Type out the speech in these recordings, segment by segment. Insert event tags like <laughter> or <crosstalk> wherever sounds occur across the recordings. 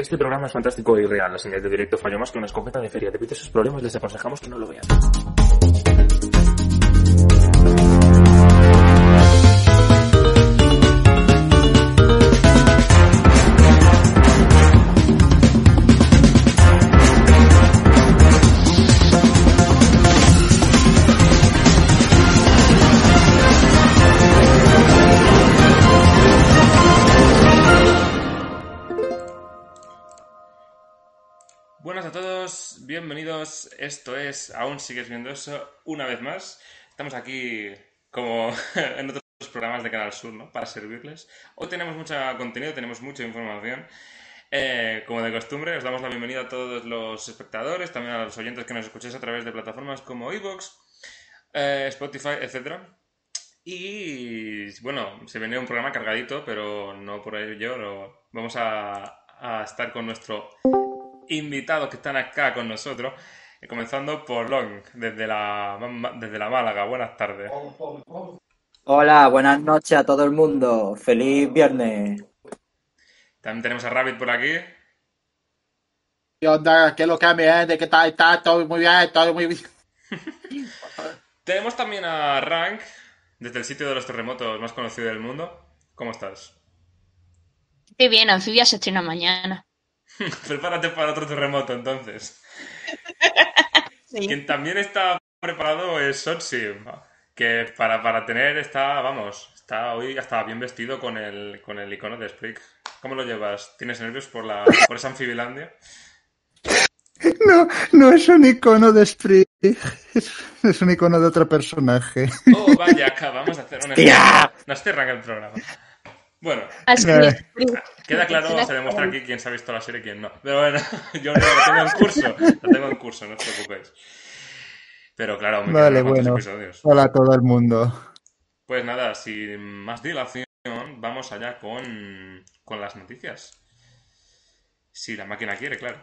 Este programa es fantástico y real. La señal de directo falló más que una escopeta de feria. Debido a sus problemas, les aconsejamos que no lo vean. Esto es Aún sigues viendo eso una vez más. Estamos aquí como <laughs> en otros programas de Canal Sur, ¿no? Para servirles. Hoy tenemos mucho contenido, tenemos mucha información. Eh, como de costumbre, os damos la bienvenida a todos los espectadores, también a los oyentes que nos escucháis a través de plataformas como iVoox, eh, Spotify, etc. Y bueno, se viene un programa cargadito, pero no por ello. no- Vamos a, a estar con nuestro invitados que están acá con nosotros, comenzando por Long, desde la, desde la Málaga. Buenas tardes. Hola, buenas noches a todo el mundo. Feliz viernes. También tenemos a Rabbit por aquí. ¿Qué onda? ¿Qué es lo que me es? ¿De qué tal? Está todo muy bien, todo muy bien. <laughs> Tenemos también a Rank, desde el sitio de los terremotos más conocido del mundo. ¿Cómo estás? Qué bien, Anfibia se estrena mañana. <laughs> Prepárate para otro terremoto entonces. <laughs> Quien también está preparado es Sotsi, que para, para tener está, vamos, está hoy hasta bien vestido con el, con el icono de Sprig. ¿Cómo lo llevas? ¿Tienes nervios por, la, por esa anfibilandia? <laughs> No, no es un icono de Sprig, es, es un icono de otro personaje. Oh, vaya, acá vamos a hacer un... <laughs> ¡Hostia! Nos cierran el programa. Bueno, Eh. queda claro, se demuestra aquí quién se ha visto la serie y quién no. Pero bueno, <laughs> yo lo tengo en curso, lo tengo en curso, no os preocupéis. Pero claro, me Vale, bueno. episodios. Hola a todo el mundo. Pues nada, sin más dilación, vamos allá con, con las noticias. Si la máquina quiere, claro.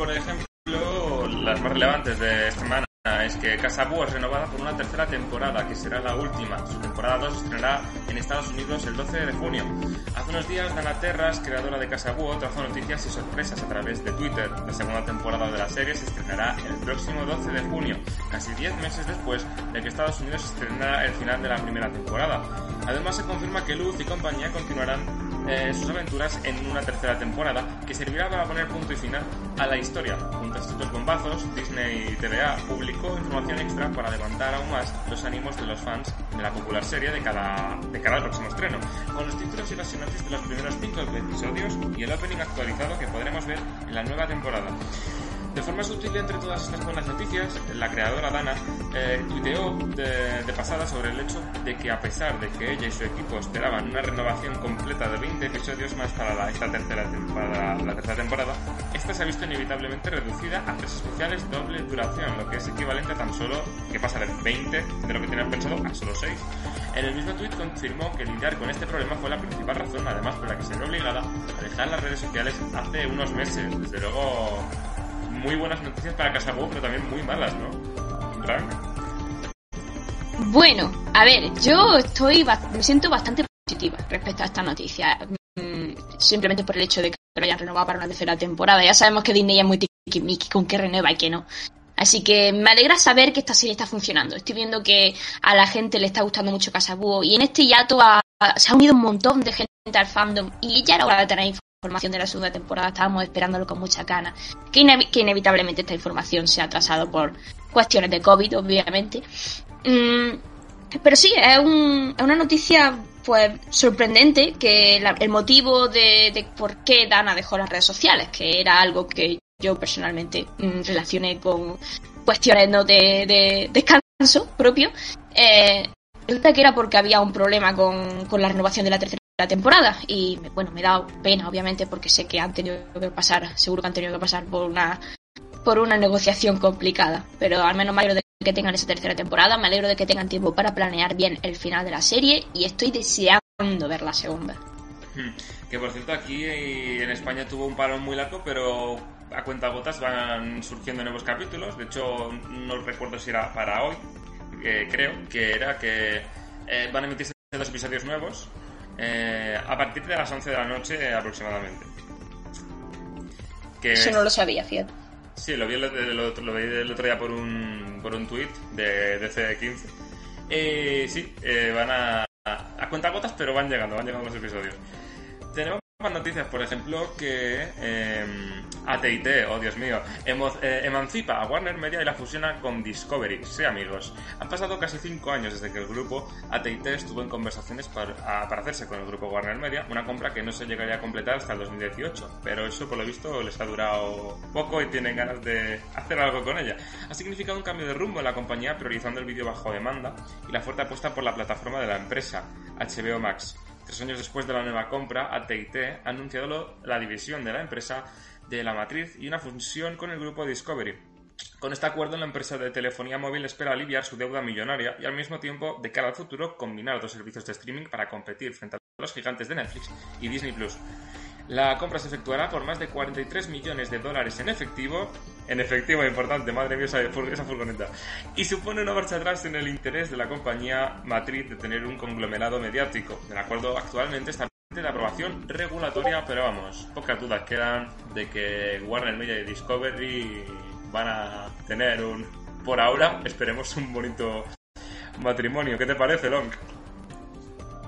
Por ejemplo, las más relevantes de esta semana. Es que Casa Búho es renovada por una tercera temporada, que será la última. Su temporada 2 se estrenará en Estados Unidos el 12 de junio. Hace unos días, Dana Terras, creadora de Casa Búho, trajo noticias y sorpresas a través de Twitter. La segunda temporada de la serie se estrenará el próximo 12 de junio, casi 10 meses después de que Estados Unidos estrenara el final de la primera temporada. Además, se confirma que Luz y compañía continuarán eh, sus aventuras en una tercera temporada que servirá para poner punto y final a la historia. Junto a estos bombazos, Disney TVA publicó información extra para levantar aún más los ánimos de los fans de la popular serie de cada, de cada próximo estreno, con los títulos sinopsis de los primeros cinco episodios y el opening actualizado que podremos ver en la nueva temporada. De forma sutil entre todas estas buenas noticias, la creadora Dana eh, tuiteó de, pasada sobre el hecho de que a pesar de que ella y su equipo esperaban una renovación completa de 20 episodios más para la, esta tercera, tem- para la temporada, esta se ha visto inevitablemente reducida a tres especiales doble duración, lo que es equivalente a tan solo que pasa de 20 de lo que tenían pensado a solo 6. En el mismo tuit confirmó que lidiar con este problema fue la principal razón, además por la que se vio obligada a dejar las redes sociales hace unos meses. Desde luego, muy buenas noticias para Casa Búho, pero también muy malas, ¿no? Bueno, a ver, yo estoy, me siento bastante positiva respecto a esta noticia. Mm, Simplemente por el hecho de que lo hayan renovado para una tercera temporada. Ya sabemos que Disney es muy tiquismiqui con qué renueva y qué no. Así que me alegra saber que esta serie está funcionando. Estoy viendo que a la gente le está gustando mucho Casabúo y en este hiato se ha unido un montón de gente al fandom y ya era hora de tener información de la segunda temporada. Estábamos esperándolo con mucha gana. Que, inevi- que inevitablemente esta información se ha atrasado por cuestiones de COVID, obviamente. Mm, pero sí, es, un- es una noticia pues sorprendente que la- el motivo de, de por qué Dana dejó las redes sociales, que era algo que yo personalmente mm, relacioné con cuestiones no de, de descanso propio, eh, resulta que era porque había un problema con, con la renovación de la tercera temporada y bueno, me da pena obviamente porque sé que han tenido que pasar, seguro que han tenido que pasar por una por una negociación complicada, pero al menos me alegro de que tengan esa tercera temporada, me alegro de que tengan tiempo para planear bien el final de la serie y estoy deseando ver la segunda. Hmm. Que por cierto, aquí en España tuvo un parón muy largo, pero a cuenta gotas van surgiendo nuevos capítulos. De hecho, no recuerdo si era para hoy, eh, creo que era que eh, van a emitirse dos episodios nuevos eh, a partir de las 11 de la noche aproximadamente. Que Eso no lo sabía, fíjate. Sí, lo vi el, el otro, lo vi el otro día por un, por un tweet de, de C15. Eh, sí, eh, van a, a cuentagotas, pero van llegando, van llegando los episodios. Tenemos noticias, por ejemplo, que eh, AT&T, oh Dios mío, eh, emancipa a Warner Media y la fusiona con Discovery. Sí, amigos, han pasado casi cinco años desde que el grupo AT&T estuvo en conversaciones para, a- para hacerse con el grupo Warner Media, una compra que no se llegaría a completar hasta el 2018, pero eso por lo visto les ha durado poco y tienen ganas de hacer algo con ella. Ha significado un cambio de rumbo en la compañía priorizando el vídeo bajo demanda y la fuerte apuesta por la plataforma de la empresa, HBO Max. Tres años después de la nueva compra, AT&T ha anunciado la división de la empresa de la matriz y una fusión con el grupo Discovery. Con este acuerdo, la empresa de telefonía móvil espera aliviar su deuda millonaria y al mismo tiempo, de cara al futuro, combinar dos servicios de streaming para competir frente a los gigantes de Netflix y Disney Plus. La compra se efectuará por más de 43 millones de dólares en efectivo, en efectivo importante, madre mía esa, esa furgoneta, y supone una marcha atrás en el interés de la compañía matriz de tener un conglomerado mediático. El acuerdo actualmente está de aprobación regulatoria, pero vamos, pocas dudas quedan de que Warner Media y Discovery van a tener un, por ahora, esperemos un bonito matrimonio. ¿Qué te parece, Long?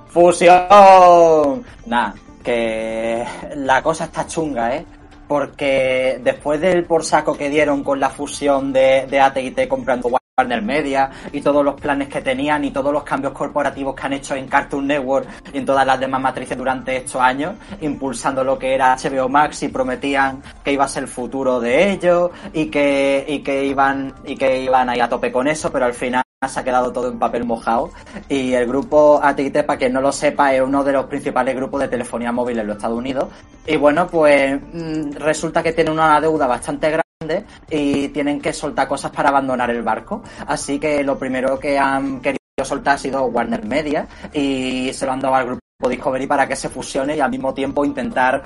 ¡Fusión! Nah, que la cosa está chunga, ¿eh? Porque después del por saco que dieron con la fusión de, de AT&T comprando Warner Media y todos los planes que tenían y todos los cambios corporativos que han hecho en Cartoon Network y en todas las demás matrices durante estos años, impulsando lo que era HBO Max y prometían que iba a ser el futuro de ellos y que, y que iban, y que iban ahí a tope con eso, pero al final se ha quedado todo en papel mojado y el grupo AT&T, para quien no lo sepa, es uno de los principales grupos de telefonía móvil en los Estados Unidos y bueno, pues mm, resulta que tiene una deuda bastante grande y tienen que soltar cosas para abandonar el barco, así que lo primero que han querido soltar ha sido Warner Media y se lo han dado al grupo Discovery para que se fusione y al mismo tiempo intentar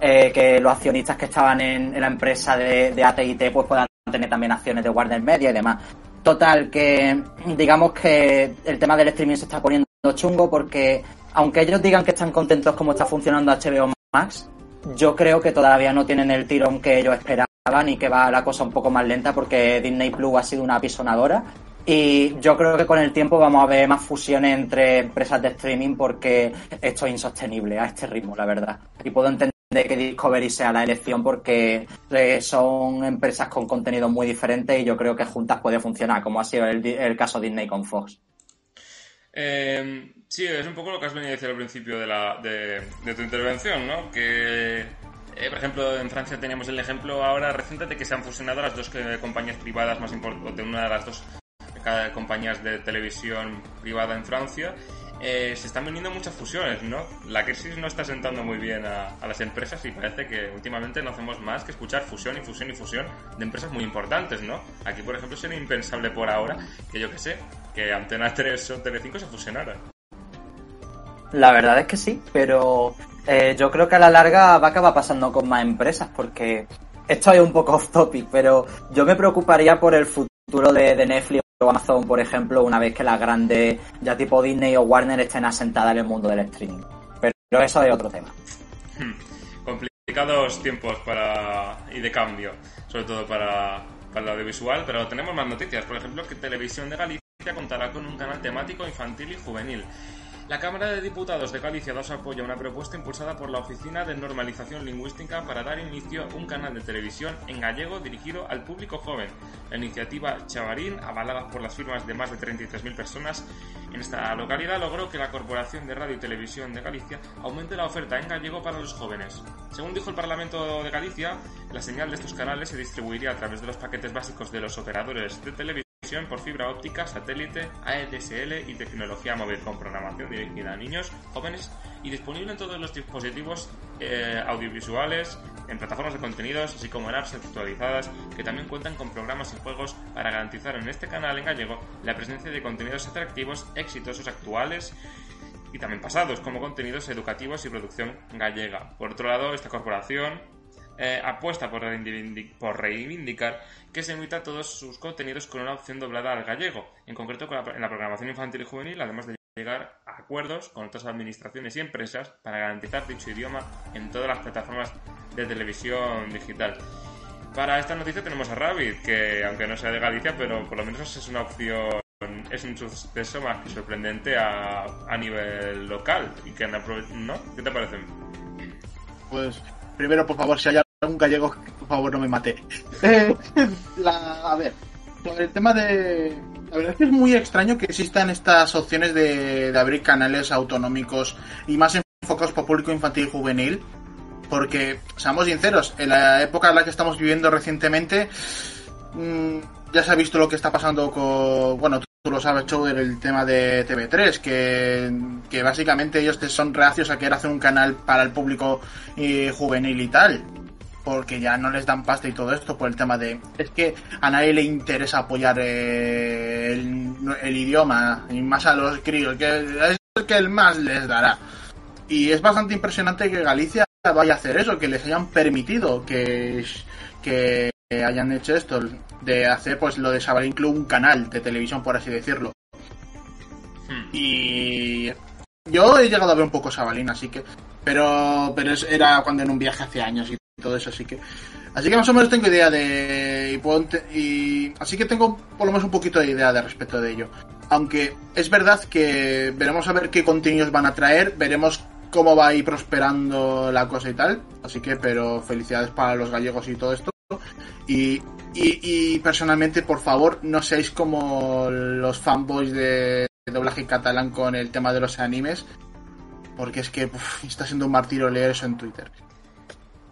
eh, que los accionistas que estaban en, la empresa de, de AT&T pues puedan tener también acciones de Warner Media y demás. Total, que digamos que el tema del streaming se está poniendo chungo porque aunque ellos digan que están contentos como está funcionando HBO Max, yo creo que todavía no tienen el tirón que ellos esperaban y que va la cosa un poco más lenta porque Disney Plus ha sido una apisonadora y yo creo que con el tiempo vamos a ver más fusiones entre empresas de streaming porque esto es insostenible a este ritmo, la verdad. Y puedo entender que Discovery sea la elección porque eh, son empresas con contenido muy diferentes y yo creo que juntas puede funcionar, como ha sido el, el caso Disney con Fox. Eh, sí, es un poco lo que has venido a decir al principio de, de, de tu intervención, ¿no? Que, eh, por ejemplo, en Francia teníamos el ejemplo ahora reciente de que se han fusionado las dos eh, compañías privadas más importantes, de una de las dos compañías de televisión privada en Francia. Eh, se están viniendo muchas fusiones, ¿no? La crisis no está sentando muy bien a, las empresas y parece que últimamente no hacemos más que escuchar fusión y fusión y fusión de empresas muy importantes, ¿no? Aquí, por ejemplo, sería impensable por ahora que yo que sé, que Antena 3 o Telecinco se fusionaran. La verdad es que sí, pero eh, yo creo que a la larga va a acabar pasando con más empresas porque esto es un poco off topic, pero yo me preocuparía por el futuro de, Netflix Amazon, por ejemplo, una vez que las grandes, ya tipo Disney o Warner, estén asentadas en el mundo del streaming. Pero, eso es otro tema. Hmm. Complicados tiempos para y de cambio, sobre todo para, para el audiovisual, pero tenemos más noticias. Por ejemplo, que Televisión de Galicia contará con un canal temático infantil y juvenil. La Cámara de Diputados de Galicia dos apoya una propuesta impulsada por la Oficina de Normalización Lingüística para dar inicio a un canal de televisión en gallego dirigido al público joven. La iniciativa Chavarín, avalada por las firmas de más de 33.000 personas en esta localidad, logró que la Corporación de Radio y Televisión de Galicia aumente la oferta en gallego para los jóvenes. Según dijo el Parlamento de Galicia, la señal de estos canales se distribuiría a través de los paquetes básicos de los operadores de televisión por fibra óptica, satélite, ADSL y tecnología móvil con programación dirigida a niños, jóvenes y disponible en todos los dispositivos eh, audiovisuales, en plataformas de contenidos, así como en apps actualizadas que también cuentan con programas y juegos para garantizar en este canal en gallego la presencia de contenidos atractivos, exitosos actuales y también pasados, como contenidos educativos y producción gallega. Por otro lado, esta corporación eh, apuesta por, reivindi- por reivindicar que se emita todos sus contenidos con una opción doblada al gallego, en concreto con la- en la programación infantil y juvenil, además de llegar a acuerdos con otras administraciones y empresas para garantizar dicho idioma en todas las plataformas de televisión digital. Para esta noticia tenemos a Rabbit, que aunque no sea de Galicia, pero por lo menos es una opción, es un suceso más que sorprendente a, a nivel local. y que ¿No? ¿Qué te parece? Pues primero, por favor, si hay algún gallego, por favor, no me mate. <laughs> Eh, la- a ver, sobre el tema de... La verdad es que es muy extraño que existan estas opciones de, de abrir canales autonómicos y más enfocados por público infantil y juvenil. Porque, seamos sinceros, en la época en la que estamos viviendo recientemente, mm, ya se ha visto lo que está pasando con... Bueno, tú lo sabes, Chower, el tema de TV3, que, que básicamente ellos son reacios a querer hacer un canal para el público eh, juvenil y tal. Porque ya no les dan pasta y todo esto por el tema de... Es que a nadie le interesa apoyar eh, el, el idioma, y más a los críos, que es el que el más les dará. Y es bastante impresionante que Galicia vaya a hacer eso, que les hayan permitido que, que hayan hecho esto, de hacer pues lo de Sabalín Club un canal de televisión, por así decirlo. Hmm. Y yo he llegado a ver un poco Sabalín, así que... Pero, pero era cuando en un viaje hace años y todo eso, así que... Así que más o menos tengo idea de... Y, puedo y así que tengo por lo menos un poquito de idea de respecto de ello. Aunque es verdad que veremos a ver qué contenidos van a traer, veremos cómo va a ir prosperando la cosa y tal. Así que, pero felicidades para los gallegos y todo esto. Y, y, personalmente, por favor, no seáis como los fanboys de doblaje catalán con el tema de los animes. Porque es que está siendo un martirio leer eso en Twitter.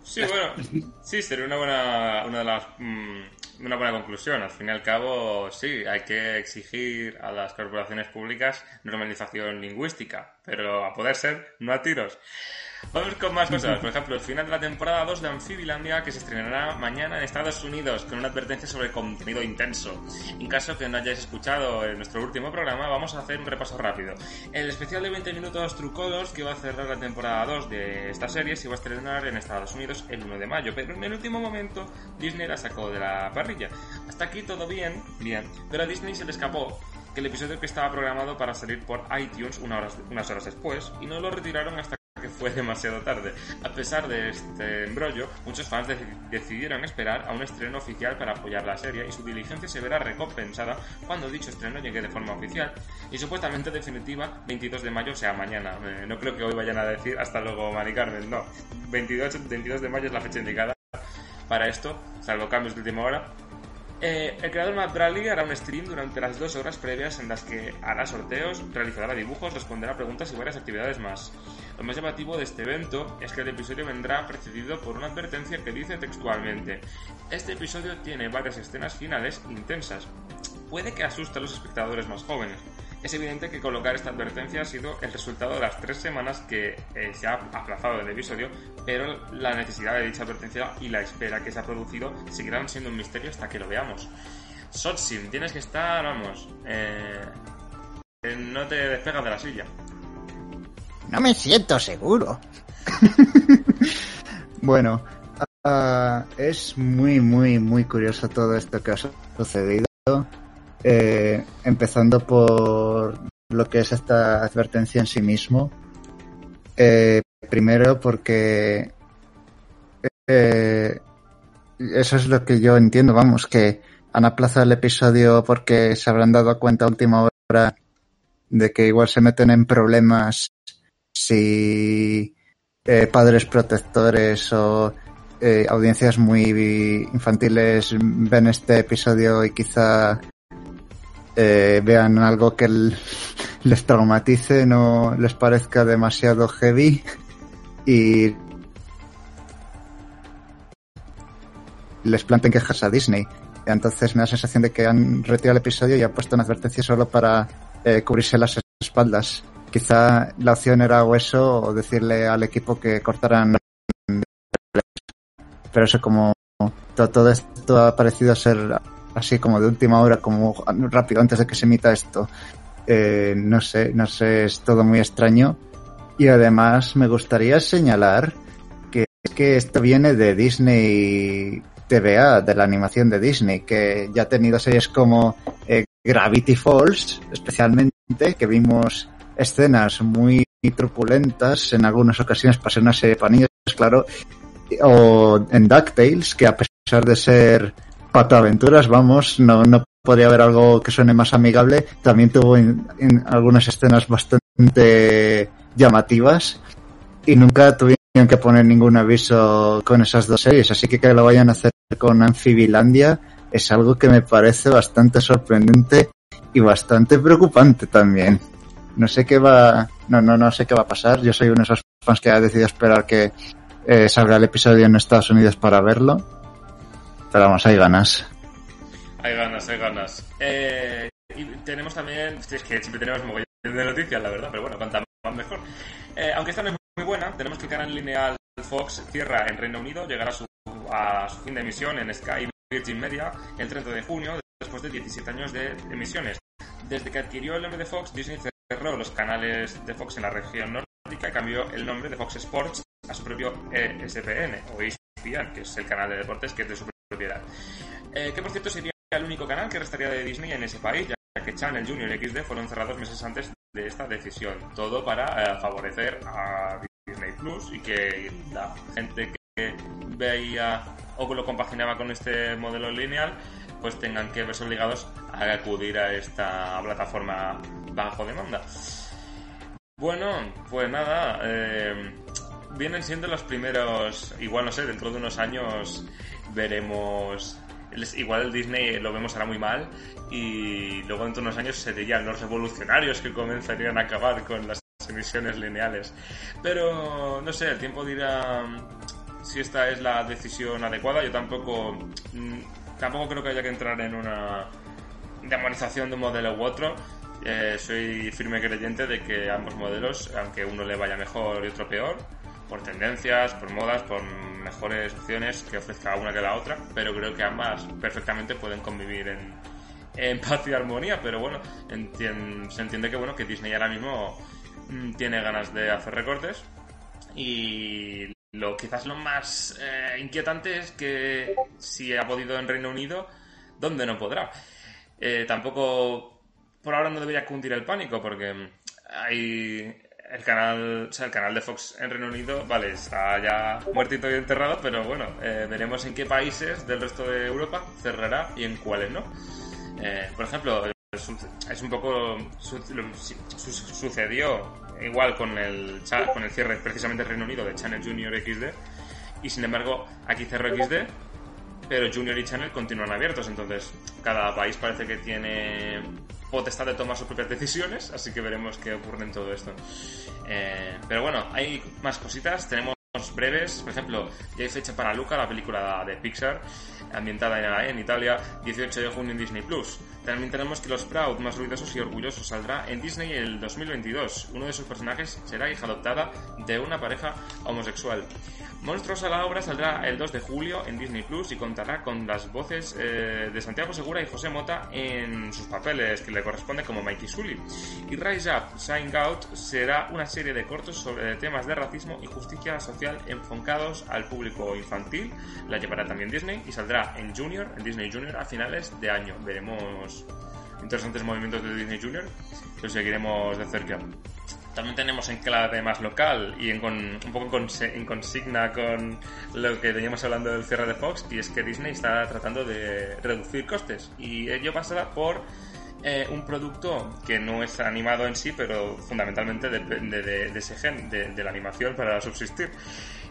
Sí, bueno, sí, sería una buena, una de las, mm, una buena conclusión. Al fin y al cabo, sí, hay que exigir a las corporaciones públicas normalización lingüística, pero a poder ser, no a tiros. Vamos con más cosas. Por ejemplo, el final de la temporada 2 de Amphibilandia que se estrenará mañana en Estados Unidos con una advertencia sobre contenido intenso. En caso que no hayáis escuchado en nuestro último programa, vamos a hacer un repaso rápido. El especial de 20 minutos trucodos que va a cerrar la temporada 2 de esta serie se va a estrenar en Estados Unidos el 1 de mayo, pero en el último momento Disney la sacó de la parrilla. Hasta aquí todo bien, bien, pero a Disney se le escapó que el episodio que estaba programado para salir por iTunes una horas- unas horas después y no lo retiraron hasta que fue demasiado tarde. A pesar de este embrollo, muchos fans deci- decidieron esperar a un estreno oficial para apoyar la serie y su diligencia se verá recompensada cuando dicho estreno llegue de forma oficial y supuestamente definitiva 22 de mayo, o sea, mañana. Eh, no creo que hoy vayan a decir hasta luego, Mari Carmen, no. 22, 22 de mayo es la fecha indicada para esto, salvo cambios de última hora. Eh, el creador Matt Bradley hará un stream durante las dos horas previas en las que hará sorteos, realizará dibujos, responderá preguntas y varias actividades más. Lo más llamativo de este evento es que el episodio vendrá precedido por una advertencia que dice textualmente Este episodio tiene varias escenas finales intensas. Puede que asuste a los espectadores más jóvenes. Es evidente que colocar esta advertencia ha sido el resultado de las tres semanas que eh, se ha aplazado el episodio, pero la necesidad de dicha advertencia y la espera que se ha producido seguirán siendo un misterio hasta que lo veamos. Sotsim, tienes que estar, vamos, eh, eh, no te despegas de la silla. No me siento seguro. <laughs> bueno, ah, es muy, muy, muy curioso todo esto que ha su- sucedido. Eh, empezando por lo que es esta advertencia en sí mismo. Eh, primero porque eh, eso es lo que yo entiendo, vamos, que han aplazado el episodio porque se habrán dado cuenta a última hora de que igual se meten en problemas si eh, padres protectores o eh, audiencias muy infantiles ven este episodio y quizá eh, vean algo que <laughs> les traumatice, no les parezca demasiado heavy y les planten quejas a Disney. Entonces me da la sensación de que han retirado el episodio y han puesto una advertencia solo para eh, cubrirse las espaldas. Quizá la opción era o eso o decirle al equipo que cortaran. Pero eso como to- todo esto ha parecido ser así como de última hora, como rápido antes de que se emita esto. Eh, no sé, no sé, es todo muy extraño. Y además me gustaría señalar que es que esto viene de Disney TVA, de la animación de Disney, que ya ha tenido series como eh, Gravity Falls, especialmente, que vimos escenas muy truculentas, en algunas ocasiones de panillos, claro, o en DuckTales, que a pesar de ser pataventuras, vamos, no, no podría haber algo que suene más amigable, también tuvo en algunas escenas bastante llamativas y nunca tuvieron que poner ningún aviso con esas dos series, así que que lo vayan a hacer con Amphibilandia es algo que me parece bastante sorprendente y bastante preocupante también. No sé qué va, no, no, no sé qué va a pasar. Yo soy uno de esos fans que ha decidido esperar que eh, salga el episodio en Estados Unidos para verlo. Pero vamos, hay ganas. Hay ganas, hay ganas. Eh, y tenemos también, es que siempre tenemos mogollón de noticias, la verdad, pero bueno, cuanta más mejor. Eh, aunque esta no es muy buena, tenemos que el canal lineal Fox cierra en Reino Unido, llegará a su, a su fin de emisión en Sky Virgin Media el 30 de junio, después de 17 años de emisiones. Desde que adquirió el nombre de Fox, Disney los canales de Fox en la región nórdica y cambió el nombre de Fox Sports a su propio ESPN o ESPN, que es el canal de deportes que es de su propiedad. Eh, que por cierto sería el único canal que restaría de Disney en ese país, ya que Channel Junior y XD fueron cerrados meses antes de esta decisión. Todo para eh, favorecer a Disney Plus y que la gente veía o lo compaginaba con este modelo lineal pues tengan que verse obligados a acudir a esta plataforma bajo demanda. Bueno, pues nada, eh, vienen siendo los primeros, igual no sé, dentro de unos años veremos, igual el Disney lo vemos ahora muy mal y luego dentro de unos años serían los revolucionarios que comenzarían a acabar con las emisiones lineales. Pero no sé, el tiempo dirá si esta es la decisión adecuada. Yo tampoco, tampoco creo que haya que entrar en una demonización de un modelo u otro. Eh, soy firme creyente de que ambos modelos, aunque uno le vaya mejor y otro peor, por tendencias, por modas, por mejores opciones que ofrezca una que la otra, pero creo que ambas perfectamente pueden convivir en, en <laughs> paz y armonía, pero bueno, entien, se entiende que bueno que Disney ahora mismo mm, tiene ganas de hacer recortes y lo quizás lo más eh, inquietante es que si ha podido en Reino Unido, ¿dónde no podrá? Eh, tampoco por ahora no debería cundir el pánico porque hay el canal, o sea, el canal de Fox en Reino Unido, vale, está ya muertito y enterrado, pero bueno, eh, veremos en qué países del resto de Europa cerrará y en cuáles no. Eh, por ejemplo, es un poco su- su- sucedió igual con el con el cierre precisamente del Reino Unido de Channel Junior XD y sin embargo aquí cerró XD pero Junior y Channel continúan abiertos. Entonces cada país parece que tiene potestad de tomar sus propias decisiones así que veremos qué ocurre en todo esto. Eh, pero bueno hay más cositas. Tenemos breves por ejemplo ya hay fecha para Luca la película de Pixar ambientada en, en Italia 18 de junio en Disney Plus también tenemos que los Proud más ruidosos y orgullosos saldrá en Disney el 2022 uno de sus personajes será hija adoptada de una pareja homosexual Monstruos a la obra saldrá el 2 de julio en Disney Plus y contará con las voces eh, de Santiago Segura y José Mota en sus papeles que le corresponde como Mikey Sully. Y Rise Up, Shine Out será una serie de cortos sobre temas de racismo y justicia social enfocados al público infantil. La llevará también Disney y saldrá en Junior, en Disney Junior a finales de año. Veremos interesantes movimientos de Disney Junior, lo seguiremos de cerca. También tenemos en clave más local y en, con, un poco en consigna con lo que veníamos hablando del cierre de Fox, y es que Disney está tratando de reducir costes. Y ello pasará por eh, un producto que no es animado en sí, pero fundamentalmente depende de, ese gen, de, de la animación para subsistir.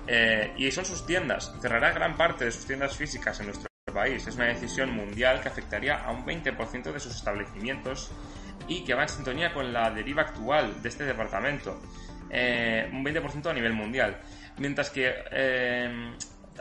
Eh, y son sus tiendas. Cerrará gran parte de sus tiendas físicas en nuestro país. Es una decisión mundial que afectaría a un 20% de sus establecimientos y que va en sintonía con la deriva actual de este departamento. Eh, un 20% a nivel mundial. Mientras que eh,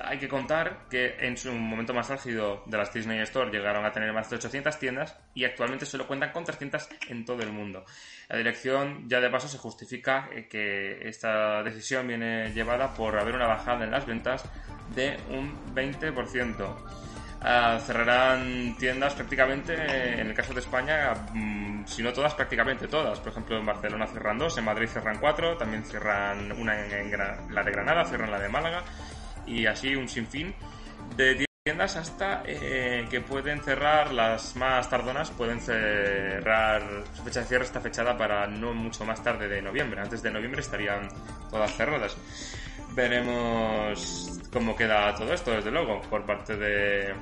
hay que contar que en su momento más álgido de las Disney Store llegaron a tener más de 800 tiendas y actualmente solo cuentan con 300 en todo el mundo. La dirección ya de paso se justifica eh, que esta decisión viene llevada por haber una bajada en las ventas de un 20%. Ah, cerrarán tiendas prácticamente, eh, en el caso de España, mm, si no todas, prácticamente todas. Por ejemplo, en Barcelona cierran dos, en Madrid cierran cuatro, también cierran una en, en la de Granada, cierran la de Málaga y así un sinfín de tiendas hasta eh, que pueden cerrar las más tardonas, pueden cerrar su fecha de cierre está fechada para no mucho más tarde de noviembre. Antes de noviembre estarían todas cerradas. Veremos cómo queda todo esto, desde luego, por parte de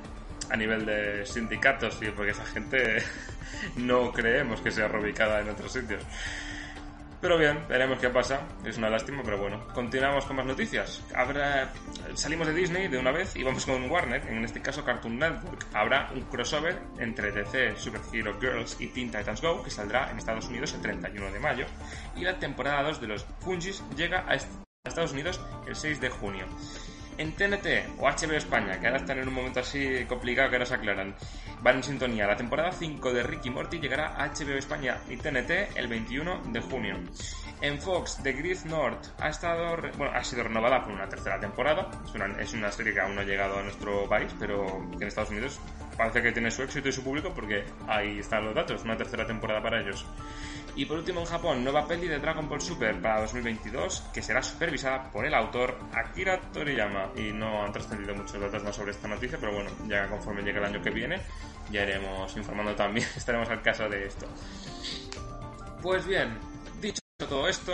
a nivel de sindicatos y porque esa gente <laughs> no creemos que sea reubicada en otros sitios. Pero bien, veremos qué pasa. Es una lástima, pero bueno. Continuamos con más noticias. Habrá... Salimos de Disney de una vez y vamos con Warner, en este caso Cartoon Network. Habrá un crossover entre DC Super Hero Girls y Teen Titans Go, que saldrá en Estados Unidos el 31 de mayo. Y la temporada 2 de los Fungis llega a Estados Unidos el 6 de junio. En TNT o HBO España, que ahora están en un momento así complicado que no se aclaran, van en sintonía. La temporada 5 de Ricky Morty llegará a HBO España y TNT el 21 de junio. En Fox, The Grid North ha estado, bueno, ha sido renovada por una tercera temporada. Es una, es una serie que aún no ha llegado a nuestro país, pero que en Estados Unidos parece que tiene su éxito y su público porque ahí están los datos, una tercera temporada para ellos. Y por último en Japón, nueva peli de Dragon Ball Super para 2022 que será supervisada por el autor Akira Toriyama. Y no han trascendido muchos datos más sobre esta noticia, pero bueno, ya conforme llegue el año que viene, ya iremos informando también, <laughs> estaremos al caso de esto. Pues bien, dicho todo esto,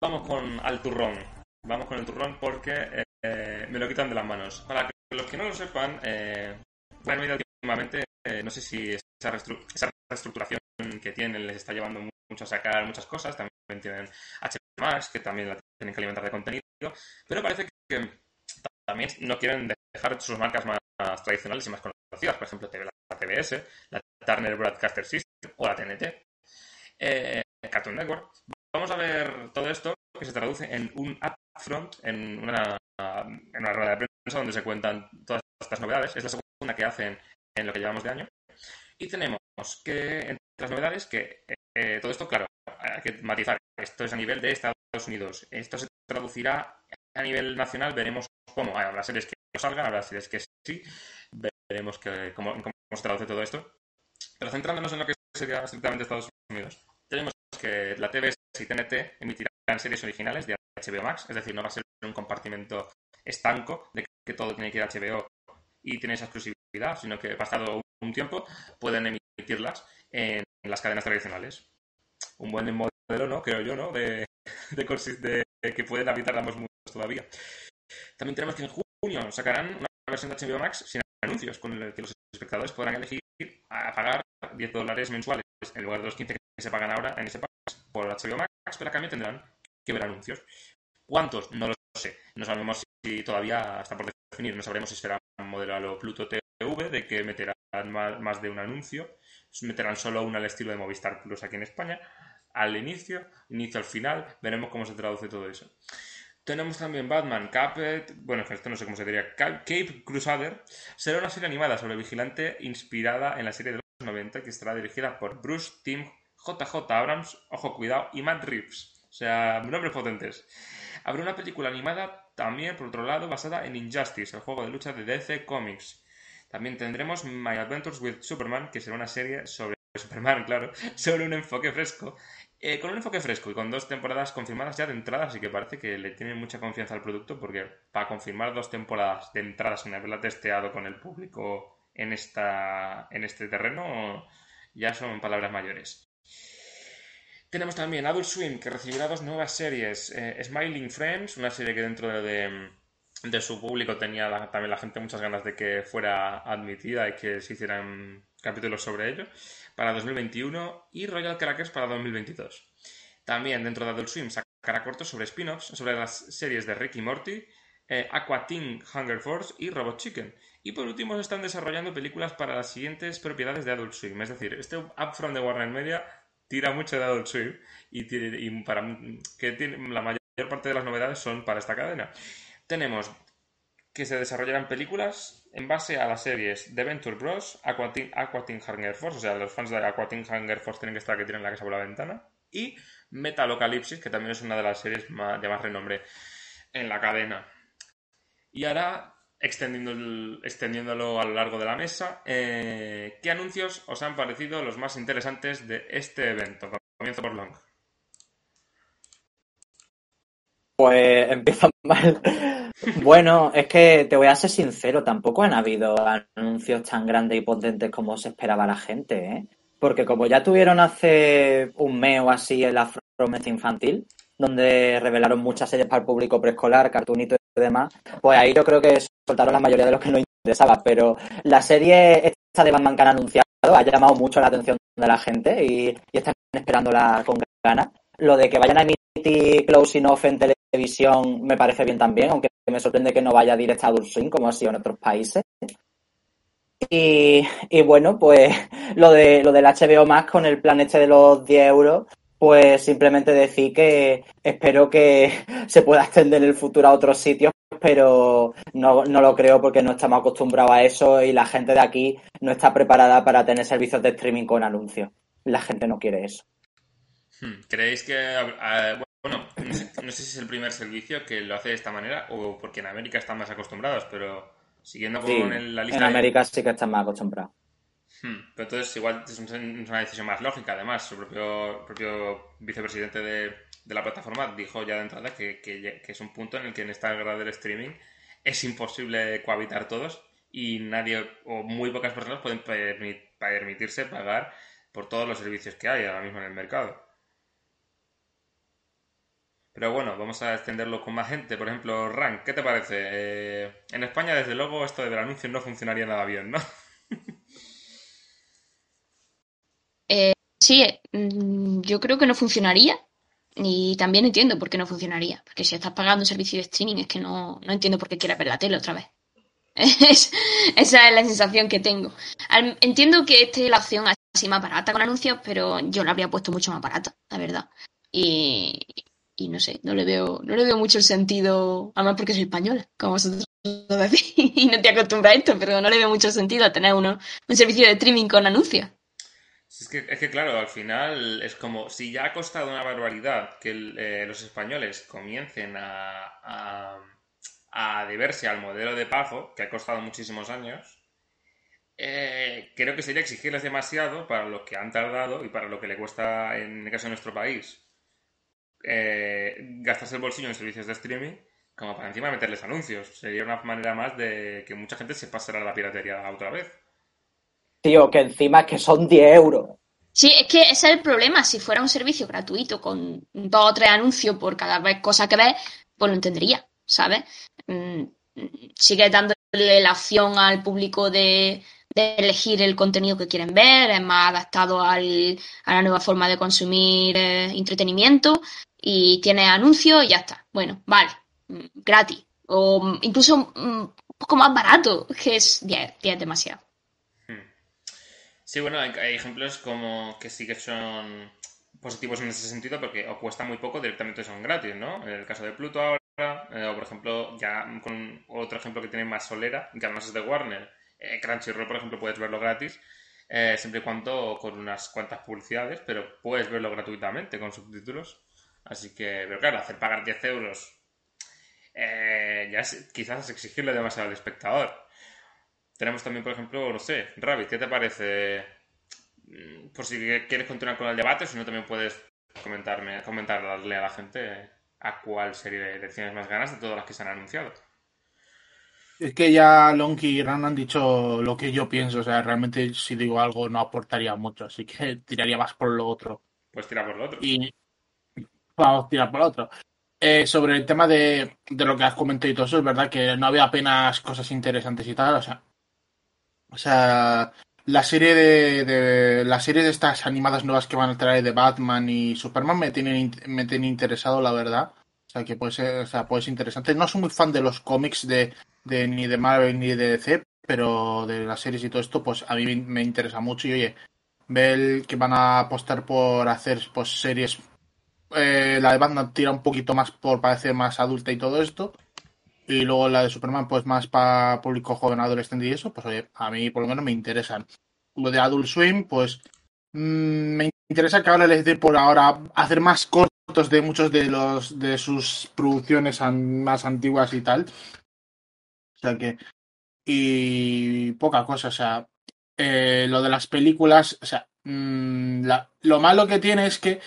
vamos con al turrón. Vamos con el turrón porque eh, me lo quitan de las manos. Para los que no lo sepan, eh, bueno, últimamente, eh, no sé si esa reestructuración que tienen les está llevando mucho a sacar muchas cosas. También tienen HBO que también la tienen que alimentar de contenido. Pero parece que también no quieren dejar sus marcas más tradicionales y más conocidas. Por ejemplo, la TBS, la Turner Broadcaster System o la TNT. Eh, Cartoon Network. Vamos a ver todo esto que se traduce en un upfront, en una, en una rueda de prensa donde se cuentan todas estas novedades. Es la segunda que hacen en lo que llevamos de año. Y tenemos que, entre las novedades, que eh, todo esto, claro, hay que matizar. Esto es a nivel de Estados Unidos. Esto se traducirá a nivel nacional. Veremos cómo. Habrá series que no salgan, habrá series que sí. Veremos que, cómo, cómo se traduce todo esto. Pero centrándonos en lo que sería estrictamente Estados Unidos, tenemos que la TVS y TNT emitirán series originales de HBO Max, es decir, no va a ser un compartimento estanco de que todo tiene que ir a HBO y tiene esa exclusividad, sino que pasado un tiempo pueden emitirlas en las cadenas tradicionales. Un buen modelo, ¿no? Creo yo, ¿no? De, de, que pueden habitar ambos mundos todavía. También tenemos que en junio sacarán una versión de HBO Max sin anuncios, con el que los espectadores podrán elegir a pagar 10 dólares mensuales en lugar de los 15 que se pagan ahora en ese país por HBO Max, pero a cambio tendrán que ver anuncios. ¿Cuántos? No lo sé. No sabemos si todavía está por definir. No sabremos si será lo Pluto TV, de que meterán más, de un anuncio. Meterán solo uno al estilo de Movistar Plus aquí en España. Al inicio, inicio al final, veremos cómo se traduce todo eso. Tenemos también Batman Capet, bueno, esto no sé cómo se diría, Cape Crusader. Será una serie animada sobre vigilante inspirada en la serie de los 90 que estará dirigida por Bruce Tim, JJ Abrams, ojo cuidado, y Matt Reeves. O sea, nombres potentes. Habrá una película animada también, por otro lado, basada en Injustice, el juego de lucha de DC Comics. También tendremos My Adventures with Superman, que será una serie sobre <laughs> Superman, claro, sobre un enfoque fresco. Eh, con un enfoque fresco y con dos temporadas confirmadas ya de entrada, así que parece que le tienen mucha confianza al producto, porque para confirmar dos temporadas de entrada sin haberla testeado con el público en, esta, en este terreno, ya son palabras mayores. Tenemos también Adult Swim, que recibirá dos nuevas series. Eh, Smiling Friends, una serie que dentro de, su público tenía también la gente muchas ganas de que fuera admitida y que se hicieran capítulos sobre ello, para 2021. Y Royal Crackers para 2022. También dentro de Adult Swim sacará cortos sobre spin-offs, sobre las series de Ricky Morty, eh, Aqua Teen Hunger Force y Robot Chicken. Y por último se están desarrollando películas para las siguientes propiedades de Adult Swim. Es decir, este upfront de Warner Media tira mucho de Adult Swim y, para que tiene, la mayor parte de las novedades son para esta cadena. Tenemos que se desarrollarán películas en base a las series de Venture Bros, Aqua Teen, Hunger Force, o sea, los fans de Aqua Teen Hunger Force tienen que estar que tienen la casa por la ventana, y Metalocalypsis, que también es una de las series de más renombre en la cadena. Y ahora extendiéndolo a lo largo de la mesa. Eh, ¿Qué anuncios os han parecido los más interesantes de este evento? Comienzo por Long. Pues <laughs> empieza mal. Bueno, es que te voy a ser sincero, tampoco han habido anuncios tan grandes y potentes como se esperaba la gente, ¿eh? Porque como ya tuvieron hace un mes o así el Afromente Infantil, donde revelaron muchas series para el público preescolar, cartoonito demás, pues ahí yo creo que soltaron la mayoría de los que nos interesaba, pero la serie esta de Batman que han anunciado ha llamado mucho la atención de la gente y, están esperándola con ganas. Lo de que vayan a emitir Closing Off en televisión me parece bien también, aunque me sorprende que no vaya directo a Swim como ha sido en otros países. Y, y bueno, pues lo de lo del HBO Max con el plan este de los 10 euros, pues simplemente decir que espero que <laughs> se pueda extender en el futuro a otros sitios, pero no, no lo creo porque no estamos acostumbrados a eso y la gente de aquí no está preparada para tener servicios de streaming con anuncios. La gente no quiere eso. Hmm, ¿Creéis que, uh, bueno, no sé, no sé, si es el primer servicio que lo hace de esta manera o porque en América están más acostumbrados, pero siguiendo con Sí, el- la lista... en de- América sí que están más acostumbrados. Hmm, Pero entonces igual es un- es una decisión más lógica, además. Su propio, propio vicepresidente de, de la plataforma dijo ya de entrada que, que es un punto en el que en esta guerra del streaming es imposible cohabitar todos y nadie o muy pocas personas pueden permi- permitirse pagar por todos los servicios que hay ahora mismo en el mercado. Pero bueno, vamos a extenderlo con más gente. Por ejemplo, Rank, ¿qué te parece? Eh, en España, desde luego, esto del anuncio no funcionaría nada bien, ¿no? <laughs> Sí, mm, yo creo que no funcionaría. Y también entiendo por qué no funcionaría. Porque si estás pagando un servicio de streaming es que no, no entiendo por qué quieres ver la tele otra vez. <laughs> Es- esa es la sensación que tengo. Entiendo que esta es la opción así más barata con anuncios, pero yo la habría puesto mucho más barata, la verdad. Y, no sé, no le veo, no le veo mucho el sentido, además porque soy española, como vosotros decís, <laughs> y no te acostumbras a esto, pero no le veo mucho sentido a tener uno, un servicio de streaming con anuncios. Es que, es que, claro, al final es como si ya ha costado una barbaridad que eh, los españoles comiencen a, a, a deberse al modelo de pago, que ha costado muchísimos años, eh, creo que sería exigirles demasiado para lo que han tardado y para lo que le cuesta, en el caso de nuestro país, eh, gastarse el bolsillo en servicios de streaming, como para encima meterles anuncios. Sería una manera más de que mucha gente se pasara a la piratería otra vez. Tío, que encima es que son 10 euros. Sí, es que ese es el problema. Si fuera un servicio gratuito con dos o tres anuncios por cada vez cosa que ves, pues lo entendería, ¿sabes? Mm, Sigue dándole la opción al público de, elegir el contenido que quieren ver, es más adaptado al- a la nueva forma de consumir eh, entretenimiento y tiene anuncios y ya está. Bueno, vale, mm, gratis. O mm, incluso un poco más barato, que es 10, 10 es demasiado. Sí, bueno, hay, ejemplos como que sí que son positivos en ese sentido porque o cuesta muy poco, directamente son gratis, ¿no? En el caso de Pluto ahora, eh, o por ejemplo, ya con otro ejemplo que tiene más solera, que además es de Warner, eh, Crunchyroll, por ejemplo, puedes verlo gratis, eh, siempre y cuando con unas cuantas publicidades, pero puedes verlo gratuitamente con subtítulos. Así que, pero claro, hacer pagar 10 euros eh, ya es, quizás es exigirle demasiado al espectador. Tenemos también, por ejemplo, no sé, Rabbit, ¿qué te parece? Mm, Por si quieres continuar con el debate, si no también puedes comentarme, comentarle a la gente a cuál serie le tienes más ganas de todas las que se han anunciado. Es que ya Lonky y Ran han dicho lo que yo pienso, o sea, realmente si digo algo no aportaría mucho, así que <laughs> tiraría más por lo otro. Pues tira por lo otro. Y vamos a tirar por lo otro. Eh, sobre el tema de, de lo que has comentado y todo eso, es verdad que no había apenas cosas interesantes y tal, o sea, o sea, la serie de, de las series de estas animadas nuevas que van a traer de Batman y Superman me tienen me tienen interesado, la verdad. O sea, que puede ser, o sea, puede ser interesante. No soy muy fan de los cómics de, de ni de Marvel ni de DC, pero de las series y todo esto, pues a mí me interesa mucho. Y oye, ver que van a apostar por hacer pues series. eh, la de Batman tira un poquito más por parecer más adulta y todo esto. Y luego la de Superman, pues más para público joven, adolescente y eso, pues oye, a mí por lo menos me interesan. Lo de Adult Swim, pues mm, me interesa que ahora les dé por ahora hacer más cortos de muchos de los de sus producciones más antiguas y tal. O sea que. Y poca cosa, o sea. eh, lo de las películas, o sea, mm, la- lo malo que tiene es que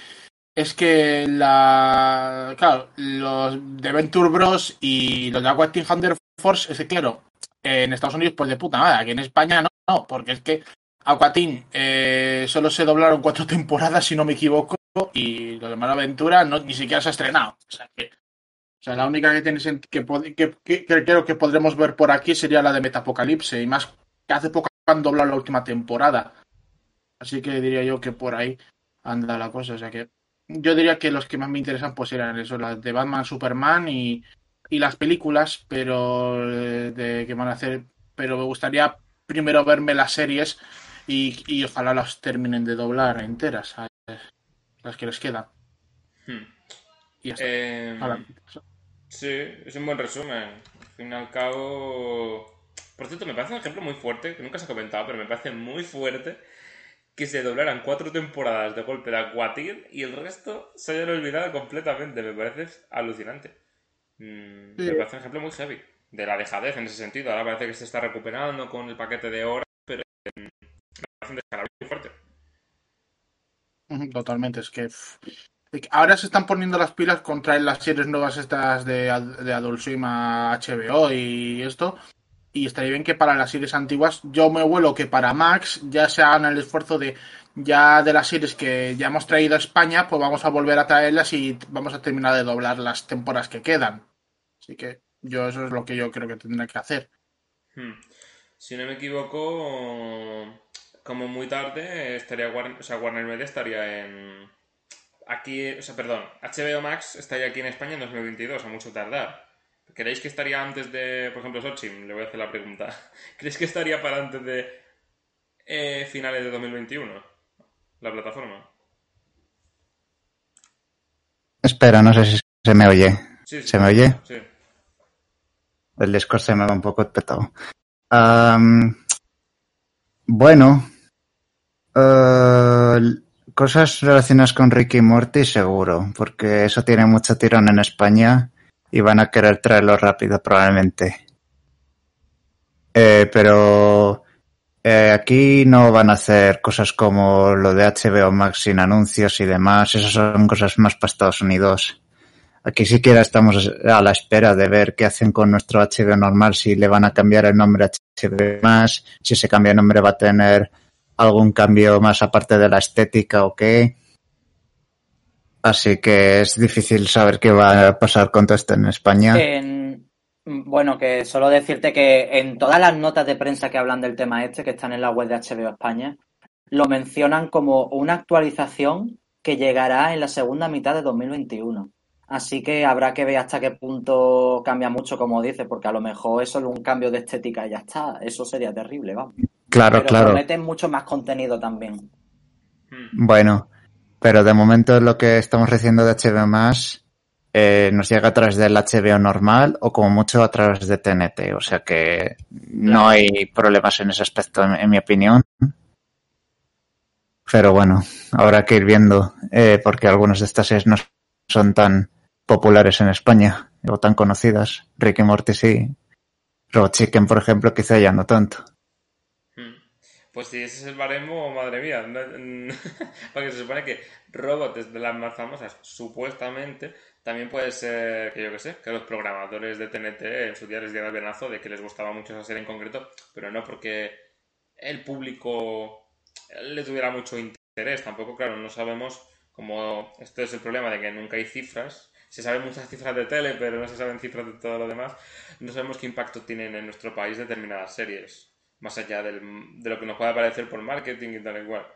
es que la. Claro, los de Venture Bros. y los de Aquatic Thunder Force, es que claro, en Estados Unidos, pues de puta madre. Aquí en España no, no porque es que Aquatin eh, solo se doblaron cuatro <laughs> temporadas, si no me equivoco, y los de Aventura no, ni siquiera se ha estrenado. O sea, que, la única que, tiene, que, que, que, creo que podremos ver por aquí sería la de Metapocalipse, y más que hace poco han doblado la última temporada. Así que diría yo que por ahí anda la cosa. O sea que yo diría que los que más me interesan pues eran eso, las de Batman, Superman y, y las películas, pero eh, de que van a hacer. Pero me gustaría primero verme las series y, y ojalá las terminen de doblar enteras, las que les quedan. Hmm. Y eh, sí, es un buen resumen. Al fin y al cabo. Por cierto, me parece un ejemplo muy fuerte, que nunca se ha comentado, pero me parece muy fuerte que se doblaran cuatro temporadas de golpe de Aquatir y el resto se hayan olvidado completamente. Me parece alucinante. Mm, me parece un ejemplo muy heavy de la dejadez en ese sentido. Ahora parece que se está recuperando con el paquete de horas, pero me parece un descalabro muy fuerte. Totalmente, es que ahora se están poniendo las pilas contra las series nuevas estas de, de Adult Swim a HBO y esto. Y estaría bien que para las series antiguas, yo me vuelo que para Max ya se hagan el esfuerzo de ya de las series que ya hemos traído a España, pues vamos a volver a traerlas y vamos a terminar de doblar las temporadas que quedan. Así que yo eso es lo que yo creo que tendré que hacer. Hmm. Si no me equivoco, como muy tarde estaría Warner, o sea, Warner Media estaría en aquí, o sea, perdón, HBO Max estaría aquí en España en 2022, a mucho tardar. ¿Creéis que estaría antes de, por ejemplo, Sochim? Le voy a hacer la pregunta. <laughs> ¿Creéis que estaría para antes de eh, finales de 2021 la plataforma? Espera, no sé si se me oye. ¿Se me oye? Sí. El Discord se me va un poco petado. bueno. Eh, cosas relacionadas con Ricky y Morty, seguro, porque eso tiene mucho tirón en España y van a querer traerlo rápido, probablemente. Eh, pero eh, aquí no van a hacer cosas como lo de HBO Max sin anuncios y demás. Esas son cosas más para Estados Unidos. Aquí siquiera estamos a la espera de ver qué hacen con nuestro HBO normal, si le van a cambiar el nombre a HBO más, si ese cambio de nombre va a tener algún cambio más aparte de la estética o qué. Así que es difícil saber qué va a pasar con todo esto en España. bueno, que solo decirte que en todas las notas de prensa que hablan del tema este, que están en la web de HBO España, lo mencionan como una actualización que llegará en la segunda mitad de 2021. Así que habrá que ver hasta qué punto cambia mucho, como dice, porque a lo mejor es solo un cambio de estética y ya está. Eso sería terrible, vamos. Claro, pero claro. Prometen mucho más contenido también. Hmm. Bueno, pero de momento lo que estamos recibiendo de HBO más eh, nos llega a través del HBO normal o como mucho a través de TNT. O sea que no hay problemas en ese aspecto, en, en mi opinión. Pero bueno, habrá que ir viendo, eh, porque algunas de estas series no son tan populares en España o tan conocidas. Ricky Morty sí. Robot Chicken, por ejemplo, quizá ya no tanto. Pues si ese es el baremo, madre mía. <laughs> Porque se supone que Robot es de las más famosas, supuestamente. También puede ser que yo que sé, que los programadores de TNT en su día les dieron el venazo de que les gustaba mucho esa serie en concreto, pero no porque el público le tuviera mucho interés. Tampoco, claro, no sabemos como esto es el problema de que nunca hay cifras, se saben muchas cifras de tele, pero no se saben cifras de todo lo demás, no sabemos qué impacto tienen en nuestro país determinadas series, más allá del, de lo que nos pueda parecer por marketing y tal y cual.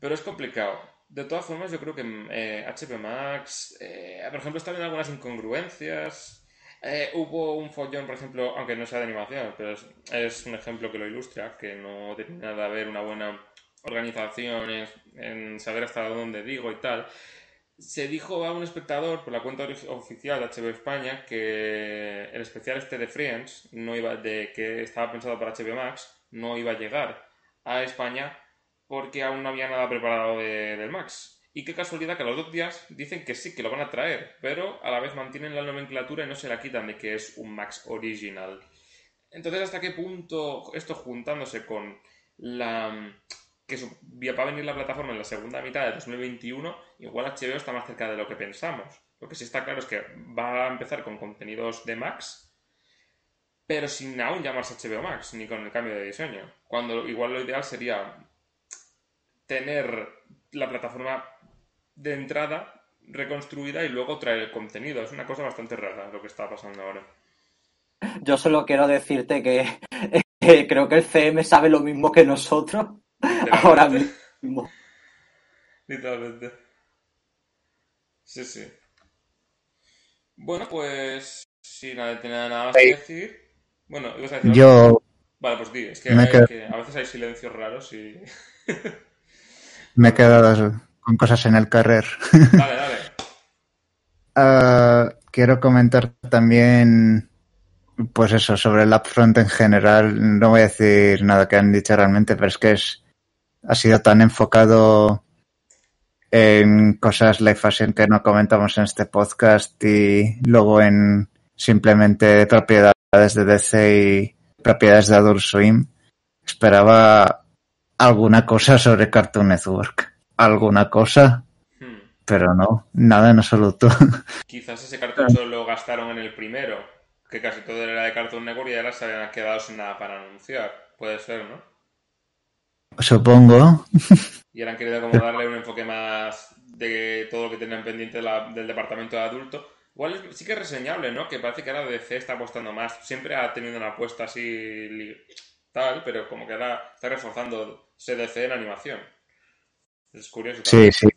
Pero es complicado. De todas formas, yo creo que eh, HP Max, eh, por ejemplo, está viendo algunas incongruencias. Eh, hubo un follón, por ejemplo, aunque no sea de animación, pero es, un ejemplo que lo ilustra, que no tiene nada que ver una buena organizaciones, en saber hasta dónde digo y tal, se dijo a un espectador por la cuenta oficial de HBO España que el especial este de Friends no iba de que estaba pensado para HBO Max no iba a llegar a España porque aún no había nada preparado de, del Max. Y qué casualidad que a los dos días dicen que sí, que lo van a traer, pero a la vez mantienen la nomenclatura y no se la quitan de que es un Max original. Entonces, ¿hasta qué punto esto juntándose con la que va a venir la plataforma en la segunda mitad de 2021, igual HBO está más cerca de lo que pensamos. Lo que sí está claro es que va a empezar con contenidos de Max, pero sin aún llamarse HBO Max, ni con el cambio de diseño. Cuando igual lo ideal sería tener la plataforma de entrada reconstruida y luego traer el contenido. Es una cosa bastante rara lo que está pasando ahora. Yo solo quiero decirte que <laughs> eh, creo que el CM sabe lo mismo que nosotros ahora mismo. Literalmente. Sí, sí. Bueno, pues si nadie tiene nada más que decir. Bueno, ibas a decir? Yo Vale, pues di, es que, Me hay quedo- que- a veces hay silencios raros y. <laughs> me he quedado con cosas en el carrer. <laughs> Dale, dale. <laughs> Ah, quiero comentar también, pues eso, sobre el upfront en general. No voy a decir nada que han dicho realmente, pero es que es, ha sido tan enfocado en cosas live fashion que no comentamos en este podcast y luego en simplemente propiedades de DC y propiedades de Adult Swim. Esperaba alguna cosa sobre Cartoon Network. Alguna cosa, Hmm. pero no, nada en absoluto. <laughs> Quizás ese cartucho lo gastaron en el primero, que casi todo era de Cartoon Network y ahora se habían quedado sin nada para anunciar. Puede ser, ¿no? Supongo. Y ahora han querido como darle un enfoque más de todo lo que tenían pendiente la- del departamento de adulto. Igual sí que es reseñable, ¿no? Que parece que ahora DC está apostando más. Siempre ha tenido una apuesta así tal, pero como que ahora está reforzando ese DC en animación. Es curioso. Sí, sí.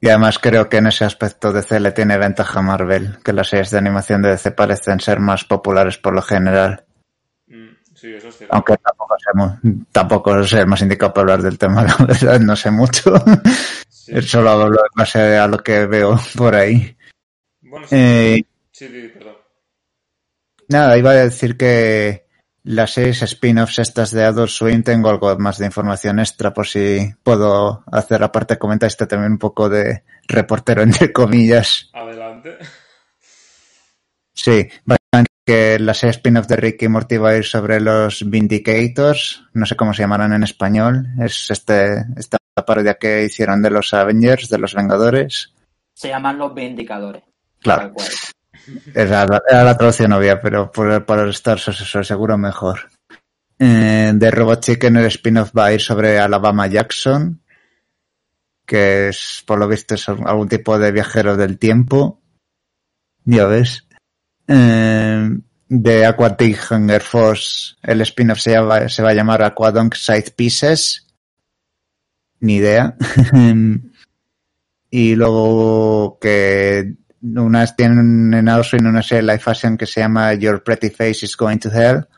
Y además creo que en ese aspecto DC le tiene ventaja a Marvel, que las series de animación de DC parecen ser más populares por lo general. Sí, eso es cierto. Aunque tampoco sé, tampoco sé el más indicado para hablar del tema, <laughs> la verdad, no sé mucho. Sí. <laughs> Solo hablo en base a lo que veo por ahí. Bueno, sí, Eh, sí, sí, perdón. Nada, iba a decir que las seis spin-offs estas de Adult Swim tengo algo más de información extra por si puedo hacer aparte comentar esto también un poco de reportero entre comillas. Adelante. Sí, que la serie spin-off de Ricky Morty va a ir sobre los Vindicators, no sé cómo se llamarán en español, es este esta parodia que hicieron de los Avengers, de los Vengadores. Se llaman los Vindicadores. Claro. Era, la- era la traducción obvia, pero por, por el Star Wars eso seguro mejor. Eh, de Robot Chicken el spin-off va a ir sobre Alabama Jackson, que es, por lo visto, es algún tipo de viajero del tiempo. Ya ves. Eh, de Aquatic Hunger Force el spin-off se, se va a llamar Aquadunk Side Pieces. Ni idea. <laughs> y luego que unas tienen en Austin una serie live fashion que se llama Your Pretty Face is Going to Hell.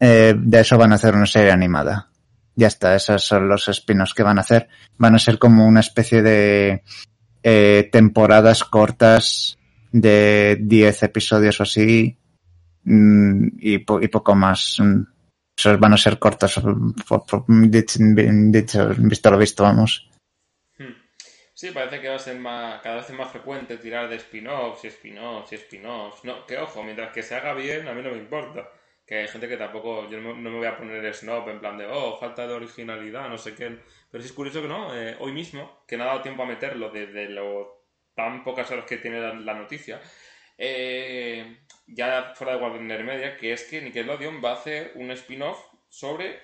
Eh, de eso van a hacer una serie animada. Ya está, esos son los spin-offs que van a hacer. Van a ser como una especie de eh, temporadas cortas de 10 episodios o así mm, y, po- y poco más. Mm, Esos van a ser cortos, dicho, dicho- visto lo visto, vamos. Hmm. Sí, parece que va a ser más, cada vez más frecuente tirar de spin-offs y spin-offs y spin-offs. No, que ojo, mientras que se haga bien, a mí no me importa. Que hay gente que tampoco, yo no, no me voy a poner snob en plan de, oh, falta de originalidad, no sé qué. Pero sí es curioso que no, eh, hoy mismo, que no ha dado tiempo a meterlo desde lo tan pocas horas que tiene la, la noticia, eh, ya fuera de Warner Media, que es que Nickelodeon va a hacer un spin-off sobre,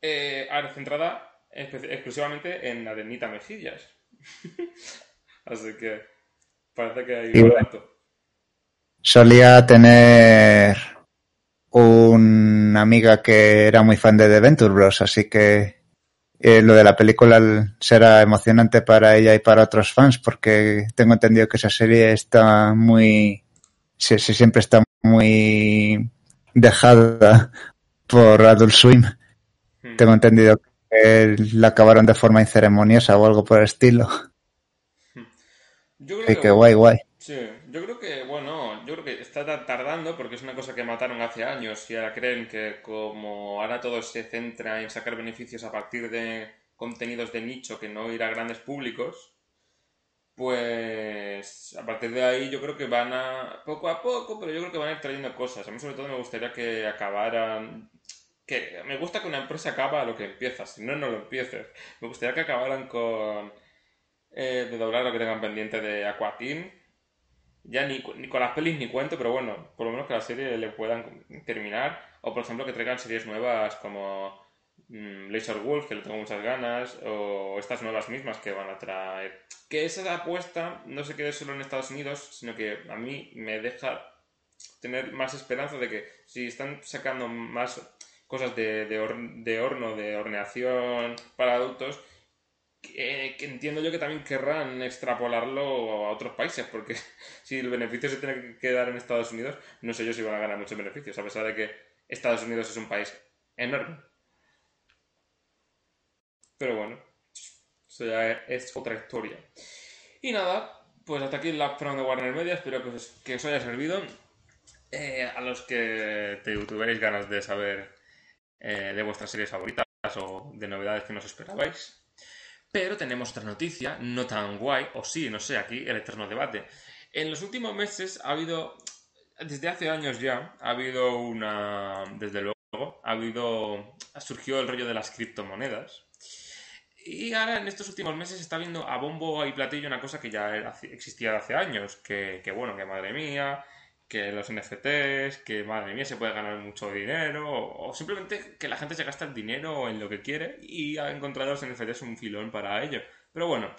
eh, centrada exclusivamente en Arenita Mejillas. <laughs> Así que parece que hay un bueno. rato. solía tener una amiga que era muy fan de The Venture Bros, así que eh, lo de la película será emocionante para ella y para otros fans, porque tengo entendido que esa serie está muy, sí, siempre está muy dejada <laughs> por Adult Swim. Hmm. Tengo entendido que la acabaron de forma inceremoniosa o algo por el estilo. Yo creo Así que guay, guay. Sí, yo creo que, creo que está ta- tardando porque es una cosa que mataron hace años y ahora creen que como ahora todo se centra en sacar beneficios a partir de contenidos de nicho que no ir a grandes públicos, pues a partir de ahí yo creo que van a, poco a poco, pero yo creo que van a ir trayendo cosas. A mí sobre todo me gustaría que acabaran que me gusta que una empresa acaba lo que empieza, si no, no lo empieces. Me gustaría que acabaran con eh, de doblar lo que tengan pendiente de Aquatim. Ya ni, ni con las pelis ni cuento, pero bueno, por lo menos que la serie le puedan terminar. O por ejemplo que traigan series nuevas como mm, Laser Wolf, que le tengo muchas ganas, o estas nuevas mismas que van a traer. Que esa apuesta no se quede solo en Estados Unidos, sino que a mí me deja tener más esperanza de que si están sacando más cosas de, de, de horno, de horneación para adultos, que, que entiendo yo que también querrán extrapolarlo a otros países, porque <laughs> si el beneficio se tiene que dar en Estados Unidos, no sé yo si van a ganar muchos beneficios, a pesar de que Estados Unidos es un país enorme. Pero bueno, eso ya es otra historia. Y nada, pues hasta aquí la front de Warner Media, espero que os, que os haya servido. Eh, a los que te tuvierais ganas de saber eh, de vuestras series favoritas o de novedades que nos esperabais. Pero tenemos otra noticia, no tan guay, o sí, no sé, aquí el eterno debate. En los últimos meses ha habido, desde hace años ya, ha habido una, desde luego, ha habido, surgió el rollo de las criptomonedas. Y ahora en estos últimos meses está viendo a bombo y platillo una cosa que ya existía hace años, que, que bueno, que madre mía, que los NFTs, que madre mía se puede ganar mucho dinero, o, simplemente que la gente se gasta el dinero en lo que quiere y ha encontrado los NFTs un filón para ello. Pero bueno,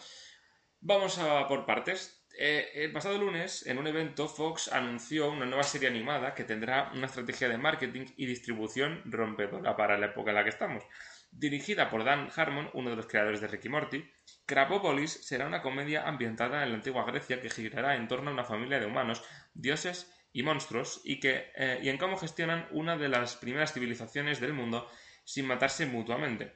vamos a por partes. Eh, el pasado lunes, en un evento, Fox anunció una nueva serie animada que tendrá una estrategia de marketing y distribución rompedora para la época en la que estamos. Dirigida por Dan Harmon, uno de los creadores de Ricky Morty, Crapopolis será una comedia ambientada en la antigua Grecia que girará en torno a una familia de humanos, dioses y monstruos y, que, eh, y en cómo gestionan una de las primeras civilizaciones del mundo sin matarse mutuamente.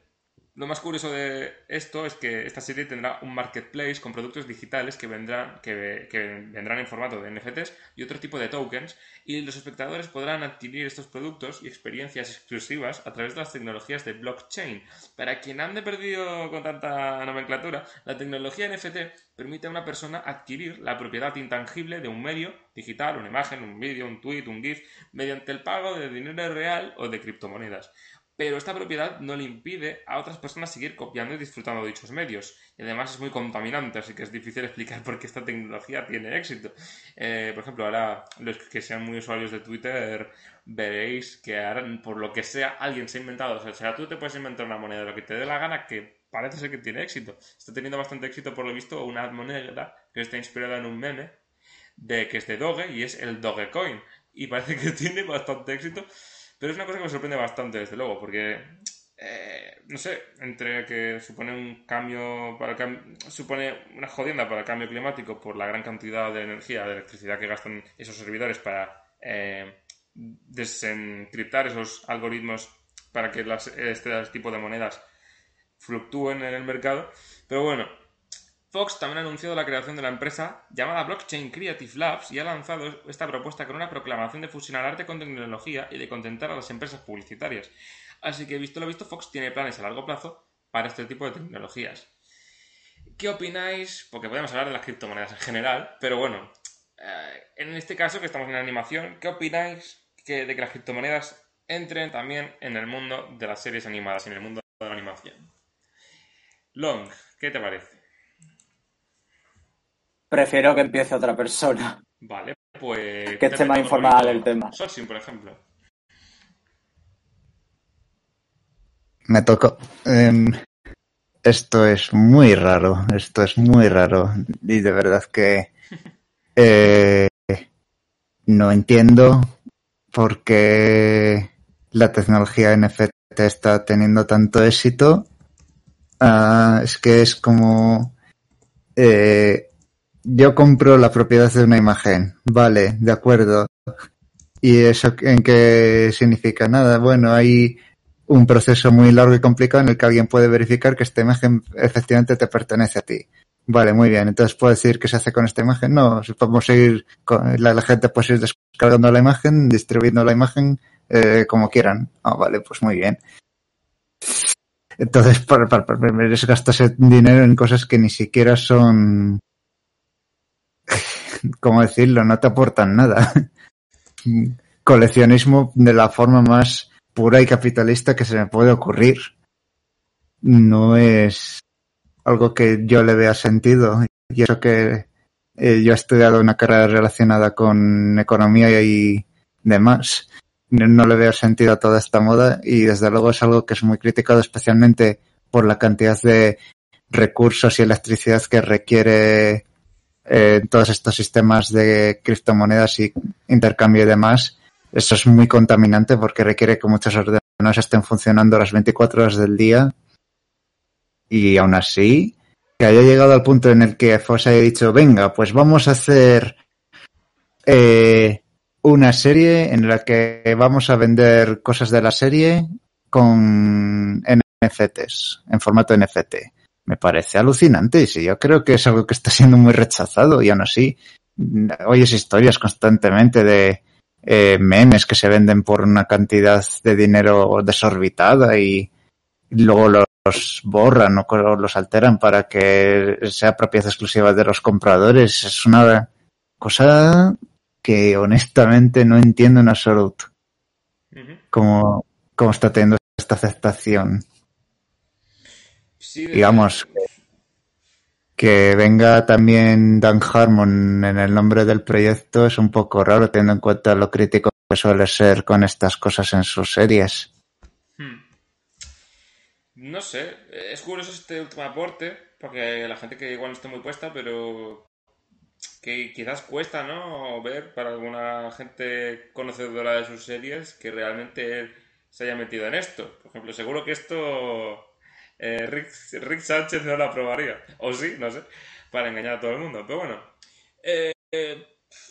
Lo más curioso de esto es que esta serie tendrá un marketplace con productos digitales que vendrán, en formato de NFTs y otro tipo de tokens, y los espectadores podrán adquirir estos productos y experiencias exclusivas a través de las tecnologías de blockchain. Para quien ande perdido con tanta nomenclatura, la tecnología NFT permite a una persona adquirir la propiedad intangible de un medio digital, una imagen, un vídeo, un tweet, un GIF, mediante el pago de dinero real o de criptomonedas pero esta propiedad no le impide a otras personas seguir copiando y disfrutando de dichos medios. Y además es muy contaminante, así que es difícil <laughs> explicar por qué esta tecnología tiene éxito. Eh, por ejemplo, ahora los que sean muy usuarios de Twitter veréis que ahora, por lo que sea, alguien se ha inventado, o sea, tú te puedes inventar una moneda lo que te dé la gana que parece ser que tiene éxito. Está teniendo bastante éxito, por lo visto, una moneda que está inspirada en un meme de que es de Doge y es el Dogecoin. Y parece que <laughs> tiene bastante éxito. Pero es una cosa que me sorprende bastante, desde luego, porque, eh, no sé, entre que supone un cambio para el cam- supone una jodienda para el cambio climático por la gran cantidad de energía, de electricidad que gastan esos servidores para eh, desencriptar esos algoritmos para que este tipo de monedas fluctúen en el mercado. Pero bueno, Fox también ha anunciado la creación de la empresa llamada Blockchain Creative Labs y ha lanzado esta propuesta con una proclamación de fusionar arte con tecnología y de contentar a las empresas publicitarias. Así que, visto lo visto, Fox tiene planes a largo plazo para este tipo de tecnologías. ¿Qué opináis? Porque podemos hablar de las criptomonedas en general, pero bueno, eh, en este caso que estamos en animación, ¿qué opináis de que las criptomonedas entren también en el mundo de las series animadas, en el mundo de la animación? Long, ¿qué te parece? Prefiero que empiece otra persona. Vale, pues... Que esté más informada del tema. Sosin, por ejemplo. Me tocó. Em, esto es muy raro, esto es muy raro. Y de verdad que <laughs> eh, no entiendo por qué la tecnología NFT está teniendo tanto éxito. Ah, es que es como... eh, yo compro la propiedad de una imagen. Vale, de acuerdo. ¿Y eso en qué significa? Nada, bueno, hay un proceso muy largo y complicado en el que alguien puede verificar que esta imagen efectivamente te pertenece a ti. Vale, muy bien. Entonces puedo decir qué se hace con esta imagen. No, podemos seguir con la, gente puede ir descargando la imagen, distribuyendo la imagen eh, como quieran. Ah, vale, pues muy bien. Entonces, para, para, para, gastarse dinero en cosas que ni siquiera son, <laughs> ¿cómo decirlo? No te aportan nada. Coleccionismo de la forma más pura y capitalista que se me puede ocurrir. No es algo que yo le vea sentido. Y eso que eh, yo he estudiado una carrera relacionada con economía y demás. No, no le veo sentido a toda esta moda y desde luego es algo que es muy criticado especialmente por la cantidad de recursos y electricidad que requiere eh, todos estos sistemas de criptomonedas y intercambio y demás. Eso es muy contaminante porque requiere que muchos ordenadores estén funcionando las 24 horas del día. Y aún así, que haya llegado al punto en el que Foss haya dicho, venga, pues vamos a hacer eh, una serie en la que vamos a vender cosas de la serie con NFTs, en formato NFT. Me parece alucinante y yo creo que es algo que está siendo muy rechazado y aún así oyes historias constantemente de eh, memes que se venden por una cantidad de dinero desorbitada y luego los borran o los alteran para que sea propiedad exclusiva de los compradores. Es una cosa que honestamente no entiendo en absoluto Ujú. cómo, cómo está teniendo esta aceptación. Digamos que venga también Dan Harmon en el nombre del proyecto es un poco raro teniendo en cuenta lo crítico que suele ser con estas cosas en sus series. Hmm. No sé, es curioso este último aporte, porque la gente que igual no está muy puesta, pero que quizás cuesta, ¿no? Ver para alguna gente conocedora de sus series que realmente se haya metido en esto. Por ejemplo, seguro que esto eh, Rick, Rick Sánchez no lo aprobaría. O sí, no sé, para engañar a todo el mundo. Pero bueno, eh, eh,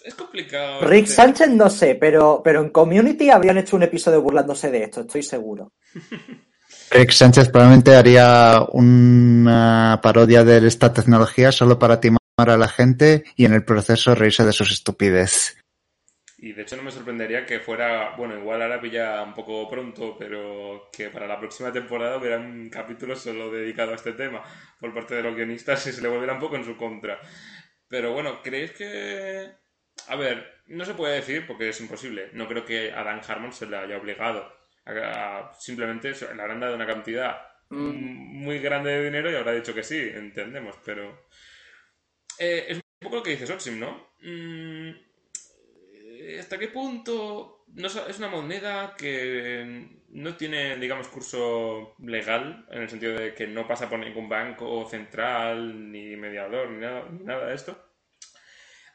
es complicado. Rick este- Sánchez no sé, pero, pero en Community habrían hecho un episodio burlándose de esto, estoy seguro. <laughs> Rick Sánchez probablemente haría una parodia de esta tecnología solo para timar a la gente y en el proceso reírse de sus estupidez. Y de hecho no me sorprendería que fuera, bueno, igual ahora pilla un poco pronto, pero que para la próxima temporada hubiera un capítulo solo dedicado a este tema por parte de los guionistas y se le volviera un poco en su contra. Pero bueno, ¿creéis que... A ver, no se puede decir porque es imposible. No creo que a Dan Harmon se le haya obligado. A, simplemente le habrán dado una cantidad mm, muy grande de dinero y habrá dicho que sí, entendemos, pero... Eh, es un poco lo que dice Soxim, ¿no? Mm, ¿Hasta qué punto es una moneda que no tiene, digamos, curso legal, en el sentido de que no pasa por ningún banco central, ni mediador, ni nada, ni nada de esto?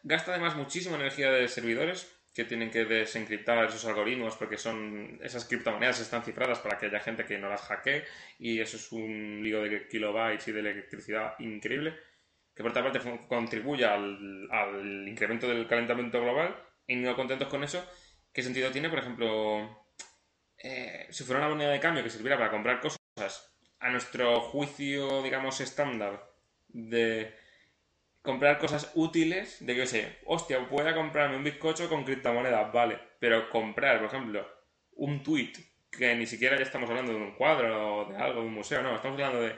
Gasta además muchísima energía de servidores que tienen que desencriptar esos algoritmos porque son esas criptomonedas están cifradas para que haya gente que no las hackee y eso es un lío de kilobytes y de electricidad increíble que por otra parte contribuye al incremento del calentamiento global y no contentos con eso, ¿qué sentido tiene, por ejemplo, eh, si fuera una moneda de cambio que sirviera para comprar cosas a nuestro juicio, digamos, estándar de comprar cosas útiles, de que yo sé, hostia, pueda comprarme un bizcocho con criptomonedas, vale, pero comprar, por ejemplo, un tweet que ni siquiera ya estamos hablando de un cuadro o de algo, de un museo, no, estamos hablando de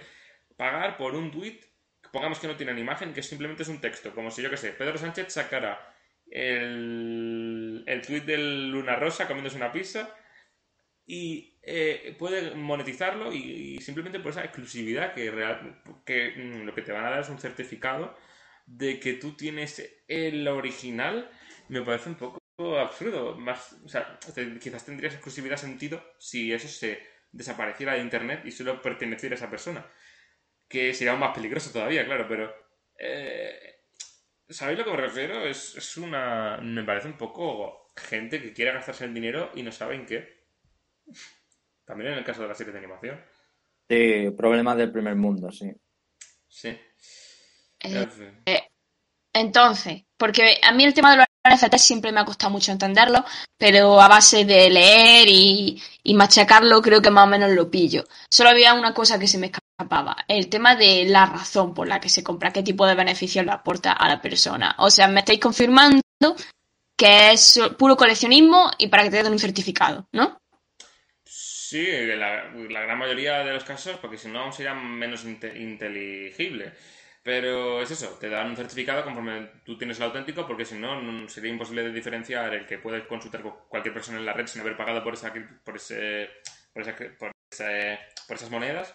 pagar por un tweet pongamos que no tienen imagen, que simplemente es un texto, como si yo que sé, Pedro Sánchez sacara el, el tweet del Luna Rosa comiéndose una pizza y eh, puede monetizarlo y, simplemente por esa exclusividad que, real, que mm, lo que te van a dar es un certificado de que tú tienes el original, me parece un poco absurdo. Más, o sea, quizás tendrías exclusividad sentido si eso se desapareciera de internet y solo perteneciera a esa persona que sería aún más peligroso todavía, claro, pero... eh, ¿Sabéis lo que me refiero? Es, es una... Me parece un poco gente que quiere gastarse el dinero y no saben qué. También en el caso de las series de animación. Sí, problemas del primer mundo, sí. Sí. Eh, fin. Entonces, porque a mí el tema de los NFT siempre me ha costado mucho entenderlo, pero a base de leer y, y machacarlo creo que más o menos lo pillo. Solo había una cosa que se me escapaba, el tema de la razón por la que se compra, qué tipo de beneficios le aporta a la persona. O sea, me estáis confirmando que es puro coleccionismo y para que te den un certificado, ¿no? Sí, la, gran mayoría de los casos, porque si no sería menos inte- inteligible. Pero es eso, te dan un certificado conforme tú tienes el auténtico, porque si no, sería imposible de diferenciar el que puedes consultar con cualquier persona en la red sin haber pagado por esa, por ese, por esa- por ese- por esas monedas,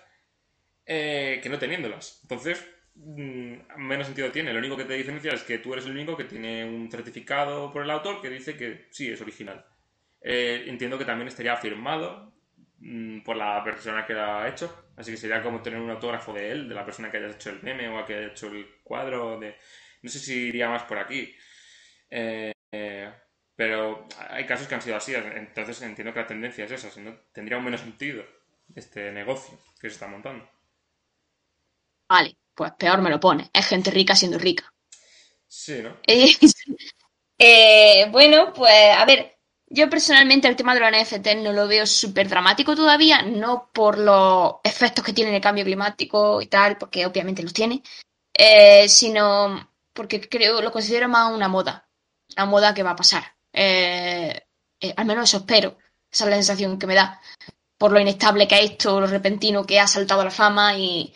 eh, que no teniéndolas. Entonces, mm, menos sentido tiene. Lo único que te diferencia es que tú eres el único que tiene un certificado por el autor que dice que sí, es original. Eh, entiendo que también estaría firmado mm, por la persona que lo ha hecho. Así que sería como tener un autógrafo de él, de la persona que haya hecho el meme o que haya hecho el cuadro. No sé si iría más por aquí. Eh, pero hay casos que han sido así. Entonces entiendo que la tendencia es esa. Si no, tendría un menos sentido este negocio que se está montando. Vale, pues peor me lo pone. Es gente rica siendo rica. Sí, ¿no? <laughs> Eh, bueno, pues a ver, yo personalmente el tema de los NFT no lo veo súper dramático todavía, no por los efectos que tiene el cambio climático y tal, porque obviamente los tiene, eh, sino porque creo, lo considero más una moda, una moda que va a pasar. Eh, eh, al menos eso espero, esa es la sensación que me da, por lo inestable que es esto, lo repentino que ha saltado a la fama y,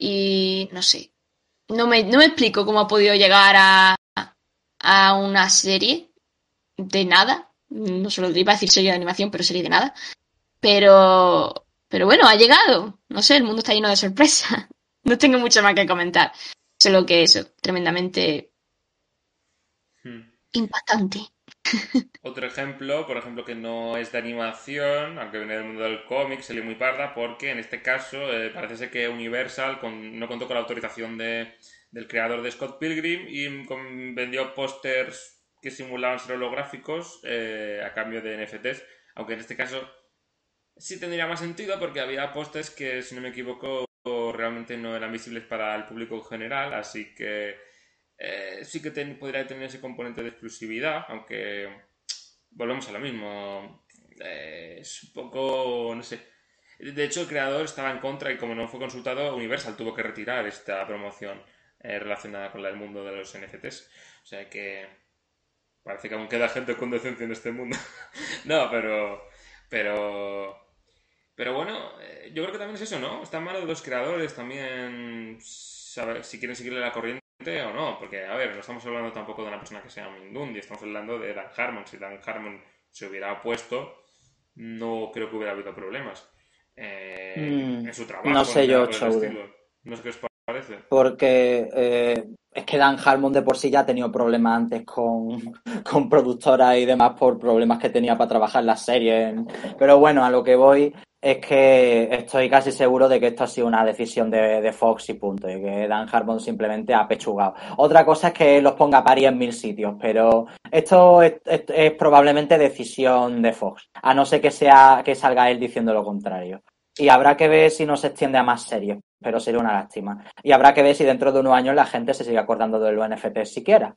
y no sé, no me, no me explico cómo ha podido llegar a, a una serie de nada. No solo iba a decir serie de animación, pero serie de nada. Pero, pero bueno, ha llegado. No sé, el mundo está lleno de sorpresas. <laughs> No tengo mucho más que comentar. Solo que eso, tremendamente Hmm. impactante. Otro ejemplo, por ejemplo, que no es de animación, aunque viene del mundo del cómic, salió muy parda, porque en este caso eh, parece ser que Universal con- no contó con la autorización de- del creador de Scott Pilgrim y vendió pósters que simulaban ser holográficos eh, a cambio de NFTs, aunque en este caso sí tendría más sentido porque había pósters que, si no me equivoco, realmente no eran visibles para el público en general, así que eh, sí que podría tener ese componente de exclusividad, aunque volvemos a lo mismo. Eh, es un poco, no sé. De hecho, el creador estaba en contra y como no fue consultado, Universal tuvo que retirar esta promoción eh, relacionada con el mundo de los NFTs. O sea que parece que aún queda gente con decencia en este mundo. <laughs> no, pero... Pero... Pero bueno, eh, yo creo que también es eso, ¿no? Está en manos de los creadores también saber si quieren seguirle la corriente o no, porque, a ver, no estamos hablando tampoco de una persona que se llama Mindundi, estamos hablando de Dan Harmon. Si Dan Harmon se hubiera opuesto, no creo que hubiera habido problemas eh, Mm, en su trabajo. no sé yo, Chaude. No sé qué os parece. Porque eh, es que Dan Harmon de por sí ya ha tenido problemas antes con, <laughs> con productoras y demás por problemas que tenía para trabajar las series. Pero bueno, a lo que voy es que estoy casi seguro de que esto ha sido una decisión de, de Fox y punto, y que Dan Harmon simplemente ha pechugado. Otra cosa es que los ponga a parir en mil sitios, pero esto es, es- es probablemente decisión de Fox, a no ser que sea que salga él diciendo lo contrario. Y habrá que ver si no se extiende a más series, pero sería una lástima. Y habrá que ver si dentro de unos años la gente se sigue acordando de los NFT siquiera.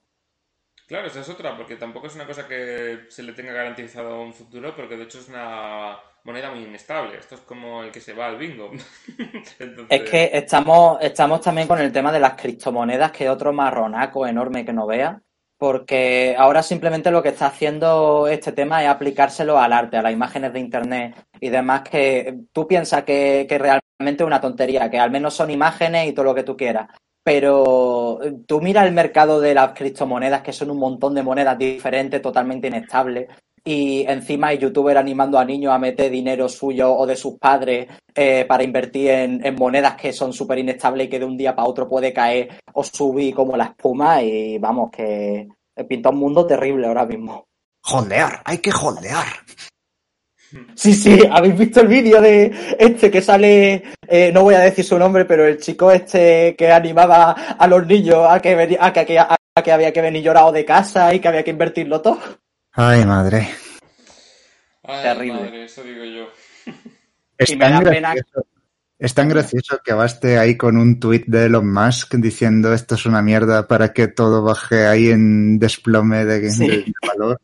Claro, esa es otra, porque tampoco es una cosa que se le tenga garantizado un futuro, porque de hecho es una moneda muy inestable. Esto es como el que se va al bingo. <laughs> Entonces, Es que estamos, estamos también con el tema de las criptomonedas, que es otro marronaco enorme que no vea, porque ahora simplemente lo que está haciendo este tema es aplicárselo al arte, a las imágenes de internet y demás, que tú piensas que, que realmente es una tontería, que al menos son imágenes y todo lo que tú quieras. Pero eh, tú mira el mercado de las criptomonedas, que son un montón de monedas diferentes, totalmente inestables, y encima hay youtubers animando a niños a meter dinero suyo o de sus padres eh, para invertir en, en monedas que son súper inestables y que de un día para otro puede caer o subir como la espuma y vamos, que pinta un mundo terrible ahora mismo. Holdear, hay que holdear. Sí, sí, habéis visto el vídeo de este que sale, eh, no voy a decir su nombre, pero el chico este que animaba a los niños a que, a que- a que había que venir llorado de casa y que había que invertirlo todo. Ay, madre. Ay, terrible. madre, eso digo yo. Es <laughs> Y me tan, gracioso, es tan gracioso que baste ahí con un tuit de Elon Musk diciendo esto es una mierda para que todo baje ahí en desplome de, Sí. de- de valor.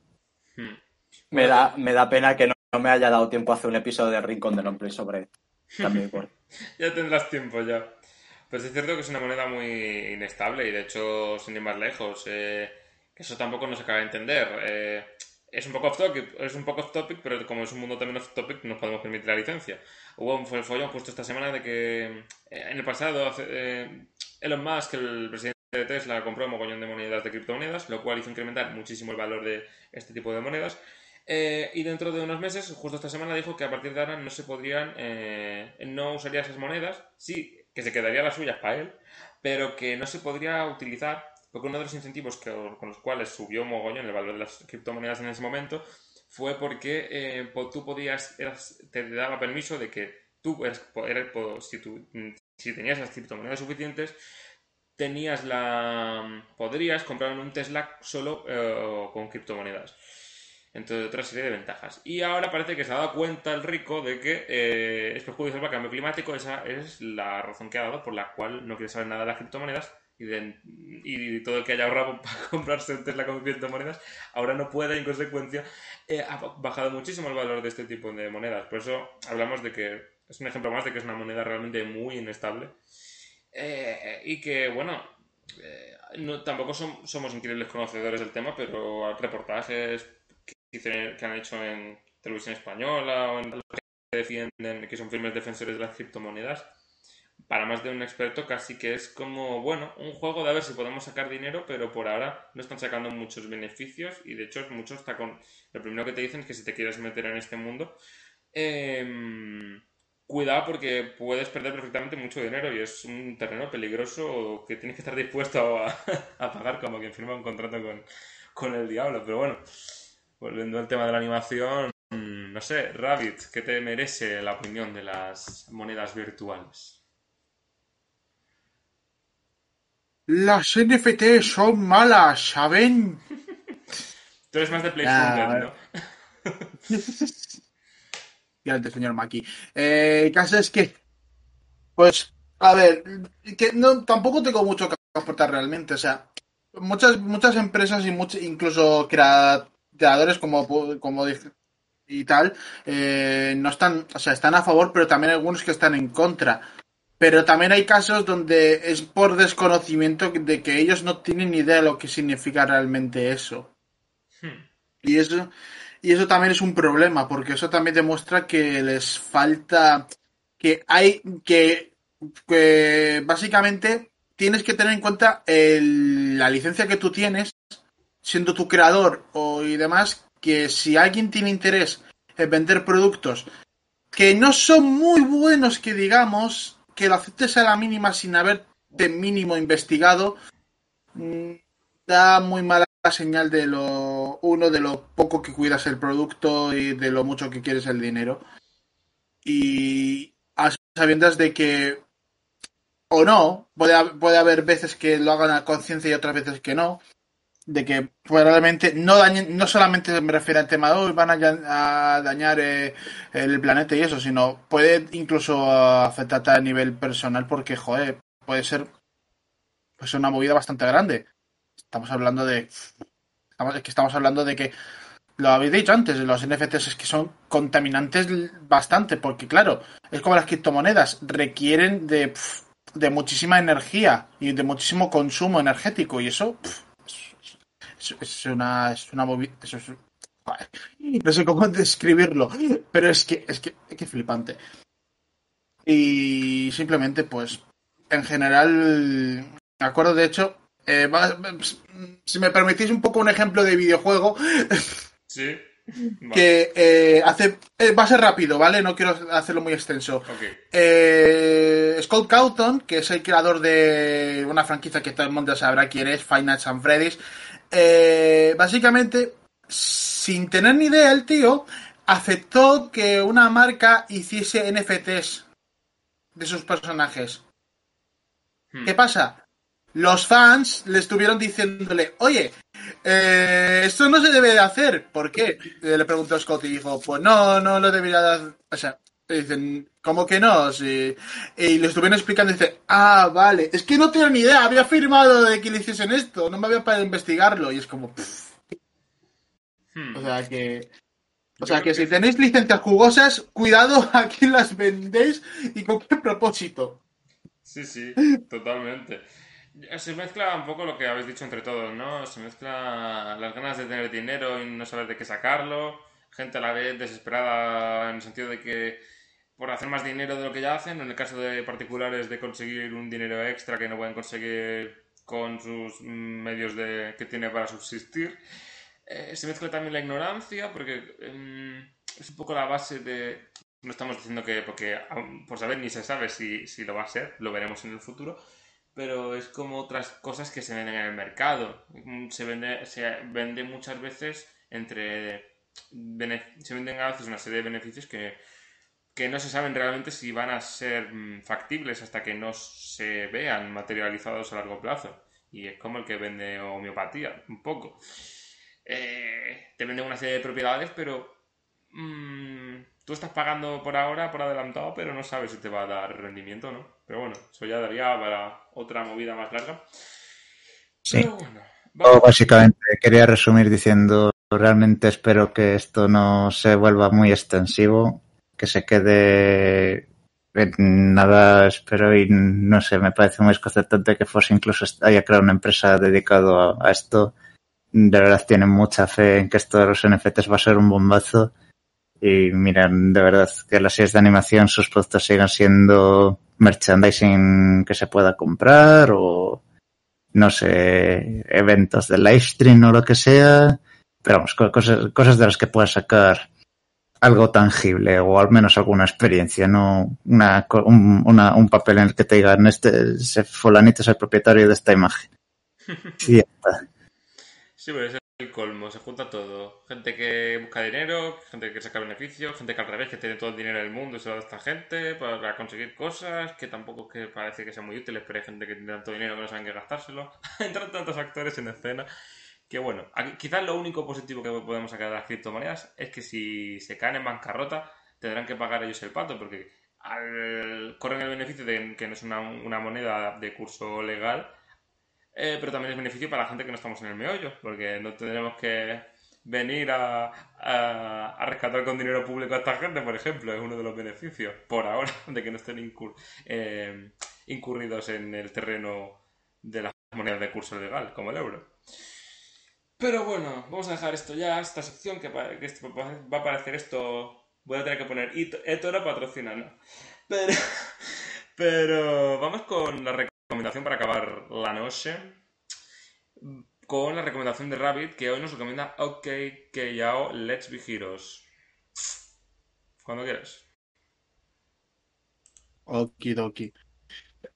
<laughs> Me da, me da pena que no, no me haya dado tiempo a hacer un episodio de Rincón de Lompley sobre esto. También por- <laughs> Ya tendrás tiempo ya. Pues es cierto que es una moneda muy inestable y de hecho, sin ir más lejos, eh, eso tampoco nos acaba de entender. Eh, es un poco off topic, es un poco off topic, pero como es un mundo también off topic, nos podemos permitir la licencia. Hubo un follón justo esta semana de que eh, en el pasado eh, Elon Musk, el presidente de Tesla, compró un mogollón de monedas de criptomonedas, lo cual hizo incrementar muchísimo el valor de este tipo de monedas. Y dentro de unos meses, justo esta semana, dijo que a partir de ahora no se podrían, no usaría esas monedas, sí, que se quedaría las suyas para él, pero que no se podría utilizar, porque uno de los incentivos con los cuales subió mogollón el valor de las criptomonedas en ese momento fue porque eh, tú podías, eras- te daba permiso de que tú, eres po- si, tú, mm, si tenías las criptomonedas suficientes, tenías la, podrías comprar un Tesla solo eh, con criptomonedas. Entonces, otra serie de ventajas. Y ahora parece que se ha dado cuenta el rico de que eh, es perjudicial para el cambio climático. Esa es la razón que ha dado por la cual no quiere saber nada de las criptomonedas. Y, de- y todo el que haya ahorrado <laughs> para comprarse un Tesla con ahora no puede, en consecuencia, eh, ha bajado muchísimo el valor de este tipo de monedas. Por eso hablamos de que es un ejemplo más de que es una moneda realmente muy inestable. Eh, y que, bueno, eh, no, tampoco som- somos increíbles conocedores del tema, pero reportajes que, que han hecho en televisión española o en los que defienden, que son firmes defensores de las criptomonedas, para más de un experto casi que es como, bueno, un juego de a ver si podemos sacar dinero, pero por ahora no están sacando muchos beneficios y de hecho mucho está con... Lo primero que te dicen es que si te quieres meter en este mundo, em, cuidado porque puedes perder perfectamente mucho dinero y es un terreno peligroso que tienes que estar dispuesto a, <laughs> a pagar como quien firma un contrato con, con el diablo. Pero bueno, volviendo al tema de la animación, mm, no sé, Rabbit, ¿qué te merece la opinión de las monedas virtuales? Las NFT son malas, ¿saben? Tú eres más de Play Ah, ¿no? <laughs> Grande, señor Maki. Eh, el caso es que, pues, a ver, que no, tampoco tengo mucho que aportar realmente. O sea, muchas, muchas empresas y much- incluso crea- creadores como, como y tal, eh, no están, o sea, están a favor, pero también algunos que están en contra. Pero también hay casos donde es por desconocimiento de que ellos no tienen ni idea de lo que significa realmente eso. Hmm. Y eso, y eso también es un problema, porque eso también demuestra que les falta, que hay, que, que básicamente tienes que tener en cuenta el- la licencia que tú tienes, siendo tu creador o, y demás, que si alguien tiene interés en vender productos que no son muy buenos, que digamos, que lo aceptes a la mínima sin haberte mínimo investigado, mm, da muy mala señal de lo uno de lo poco que cuidas el producto y de lo mucho que quieres el dinero. Y a sabiendas de que o no puede, puede haber veces que lo hagan a conciencia y otras veces que no de que probablemente no dañen no solamente me refiero al tema de "Uy, van a, dañar eh, el planeta y eso sino puede incluso afectarte a nivel personal porque joder puede ser pues una movida bastante grande. Estamos hablando de estamos, es que estamos hablando de que lo habéis dicho antes, los NFTs es que son contaminantes bastante, porque claro, es como las criptomonedas, requieren de, de muchísima energía y de muchísimo consumo energético, y eso es, una, es una movida, eso es- joder, no sé cómo <laughs> describirlo, pero es que, es que, es que flipante. Y simplemente, pues, en general, me acuerdo de hecho, eh, va- si me permitís un poco un ejemplo de videojuego, Sí. <laughs> Vale. que eh, hace eh, va a ser rápido, ¿vale? No quiero hacerlo muy extenso. Ok. Eh, Scott Cawthon, que es el creador de una franquicia que todo el mundo sabrá quién es, Nights at Freddy's, eh, básicamente, sin tener ni idea el tío, aceptó que una marca hiciese NFTs de sus personajes. Hmm. ¿Qué pasa? Los fans le estuvieron diciéndole, oye, eh, esto no se debe de hacer. ¿Por qué? Eh, Le preguntó Scott y dijo, pues no, no lo debería de hacer. O sea, dicen, ¿cómo que no? Sí. Y le estuvieron explicando y dice, ah, vale, es que no tengo ni idea, había firmado de que le hiciesen esto, no me había para investigarlo. Y es como. Hmm. o sea que... O sea que si tenéis licencias jugosas, cuidado <laughs> a quién las vendéis y con qué propósito. Sí, sí, totalmente. Se mezcla un poco lo que habéis dicho entre todos, ¿no? Se mezcla las ganas de tener dinero y no saber de qué sacarlo. Gente a la vez desesperada en el sentido de que por hacer más dinero de lo que ya hacen, en el caso de particulares de conseguir un dinero extra que no pueden conseguir con sus medios de, que tiene para subsistir. Eh, se mezcla también la ignorancia, porque em, es un poco la base de... No estamos diciendo que, porque por saber ni se sabe si, si lo va a ser, lo veremos en el futuro, pero es como otras cosas que se venden en el mercado. Se vende, se vende muchas veces entre... Se venden a veces una serie de beneficios que, que no se saben realmente si van a ser mm, factibles hasta que no se vean materializados a largo plazo. Y es como el que vende homeopatía, un poco. Eh, te venden una serie de propiedades, pero mmm, tú estás pagando por ahora, por adelantado, pero no sabes si te va a dar rendimiento o no. Pero bueno, eso ya daría para otra movida más larga. Sí. Bueno, básicamente quería resumir diciendo, realmente espero que esto no se vuelva muy extensivo, que se quede nada espero y no sé, me parece muy desconcertante que Fox incluso haya creado una empresa dedicada a, esto. De verdad tienen mucha fe en que esto de los NFTs va a ser un bombazo. Y miren, de verdad que las series de animación, sus productos sigan siendo merchandising que se pueda comprar o no sé, eventos de live stream o lo que sea. Pero vamos, cosas, cosas de las que puedas sacar algo tangible o al menos alguna experiencia, no una, un, una, un papel en el que te digan este fulanito es el propietario de esta imagen. <laughs> Sí, sí pero es el colmo, se junta todo. Gente que busca dinero, gente que saca beneficios, gente que al revés, que tiene todo el dinero del mundo y se lo da a esta gente para conseguir cosas que tampoco que parece que sean muy útiles, pero hay gente que tiene tanto dinero que no saben qué gastárselo. <laughs> Entran tantos actores en escena que bueno, quizás lo único positivo que podemos sacar de las criptomonedas es que si se caen en bancarrota tendrán que pagar ellos el pato porque al, corren el beneficio de que no es una, moneda de curso legal, eh, pero también es beneficio para la gente que no estamos en el meollo, porque no tendremos que venir a, a, rescatar con dinero público a esta gente, por ejemplo, es uno de los beneficios, por ahora, <laughs> de que no estén eh, incurridos en el terreno de las monedas de curso legal, como el euro. Pero bueno, vamos a dejar esto ya, esta sección que, va a aparecer esto. Voy a tener que poner Etoro patrocina, ¿no? Pero, <laughs> pero vamos con la recomendación para acabar la noche. Con la recomendación de Rabbit, que hoy nos recomienda OK, que yao, Let's Be Heroes. Cuando quieras. Okidoki.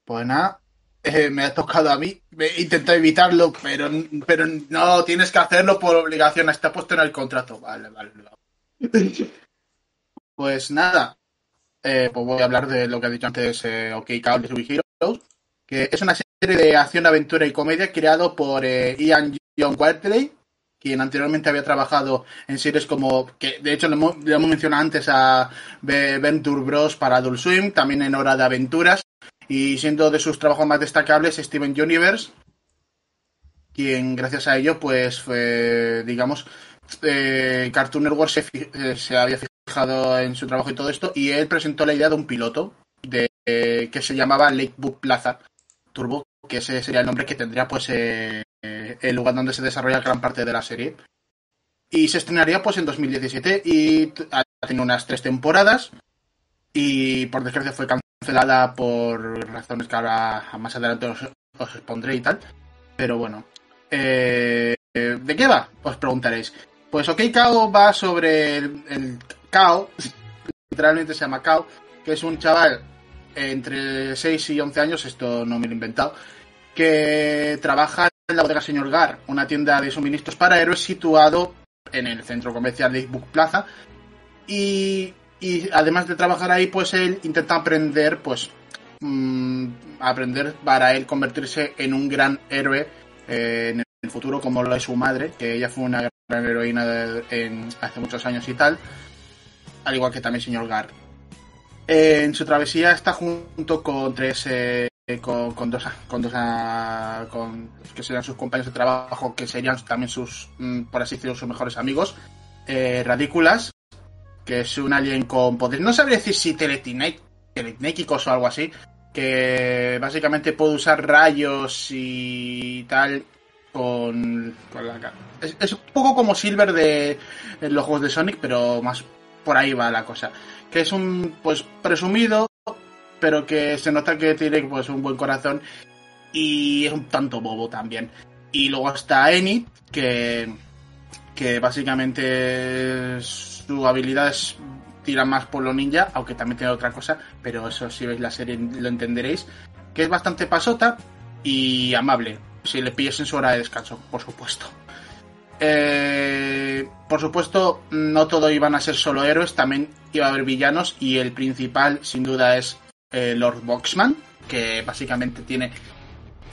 Pues nada, eh, me ha tocado a mí. Intento evitarlo, pero, pero no, tienes que hacerlo por obligación. Está puesto en el contrato. Vale, vale. pues nada. Eh, pues voy a hablar de lo que ha dicho antes eh, OK de Heroes, que es una serie de acción, aventura y comedia creado por Ian John Whiteley, quien anteriormente había trabajado en series como, que de hecho le hemos, mencionado antes a Venture Bros para Adult Swim, también en Hora de Aventuras, y siendo de sus trabajos más destacables Steven Universe, quien gracias a ello, pues, fue, digamos, eh, Cartoon Network se, eh, se, había fijado en su trabajo y todo esto, y él presentó la idea de un piloto de, eh, que se llamaba Lakebook Plaza Turbo, que ese sería el nombre que tendría, pues, el lugar donde se desarrolla gran parte de la serie. Y se estrenaría, pues, en 2017 y ha tenido unas tres temporadas y, por desgracia, fue cancelado cancelada por razones que ahora más adelante os, expondré y tal. Pero bueno. Eh, ¿De qué va? Os preguntaréis. Pues OK Kao va sobre el, el Kao, literalmente se llama Kao, que es un chaval entre 6 y 11 años, esto no me lo he inventado, que trabaja en la bodega Señor Gar, una tienda de suministros para héroes situado en el centro comercial de Book Plaza. Y y además de trabajar ahí, pues él intenta aprender, pues, mmm, aprender para él convertirse en un gran héroe eh, en el futuro, como lo es su madre, que ella fue una gran heroína en, hace muchos años y tal, al igual que también señor Gar. en su travesía está junto con tres, eh, con, dos, con dos, ah, con, que serían sus compañeros de trabajo, que serían también sus, mm, por así decirlo, sus mejores amigos, eh, Radículas, que es un alien con poderes. No sabría decir si telekinéticos o algo así, que básicamente puede usar rayos y tal con, con la es, es un poco como Silver de los juegos de Sonic, pero más por ahí va la cosa. Que es un pues presumido, pero que se nota que tiene pues un buen corazón y es un tanto bobo también. Y luego está Enid, que, que básicamente su habilidad es tira más por lo ninja, aunque también tiene otra cosa, pero eso si veis la serie lo entenderéis, que es bastante pasota y amable, si le pilles en su hora de descanso, por supuesto. Eh, por supuesto, no todo iban a ser solo héroes, también iba a haber villanos y el principal sin duda es eh, Lord Boxman, que básicamente tiene...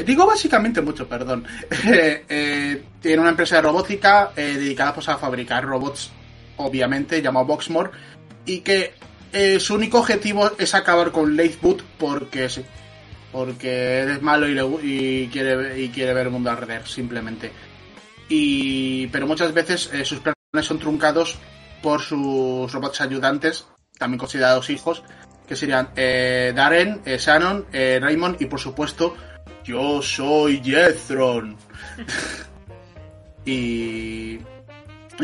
Digo básicamente mucho, perdón. <laughs> Eh, tiene una empresa de robótica dedicada pues, a fabricar robots, obviamente, llamado Boxmore, y que eh, su único objetivo es acabar con Leithwood porque sí, porque es malo y, quiere y quiere ver el mundo arder simplemente. Y pero muchas veces eh, sus planes son truncados por sus robots ayudantes, también considerados hijos, que serían eh, Darren, Shannon, Raymond y por supuesto yo soy Jethron. <laughs> y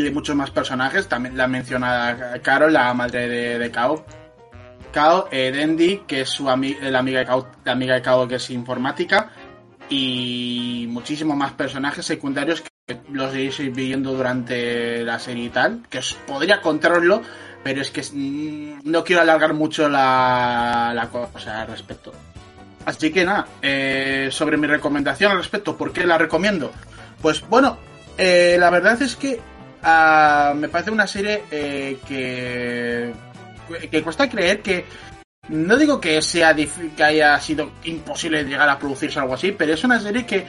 y de muchos más personajes. También la menciona Carol, la madre de, de Kao. Kao, eh, Dendi, que es su ami- la, amiga de Kao, la amiga de Kao, que es informática. Y muchísimos más personajes secundarios que los iréis viendo durante la serie y tal. Que os podría contaroslo, pero es que mm, no quiero alargar mucho la, la cosa al respecto. Así que nada, eh, sobre mi recomendación al respecto, ¿por qué la recomiendo? Pues bueno, eh, la verdad es que ah, me parece una serie eh, que, que cuesta creer que no digo que sea que haya sido imposible llegar a producirse algo así, pero es una serie que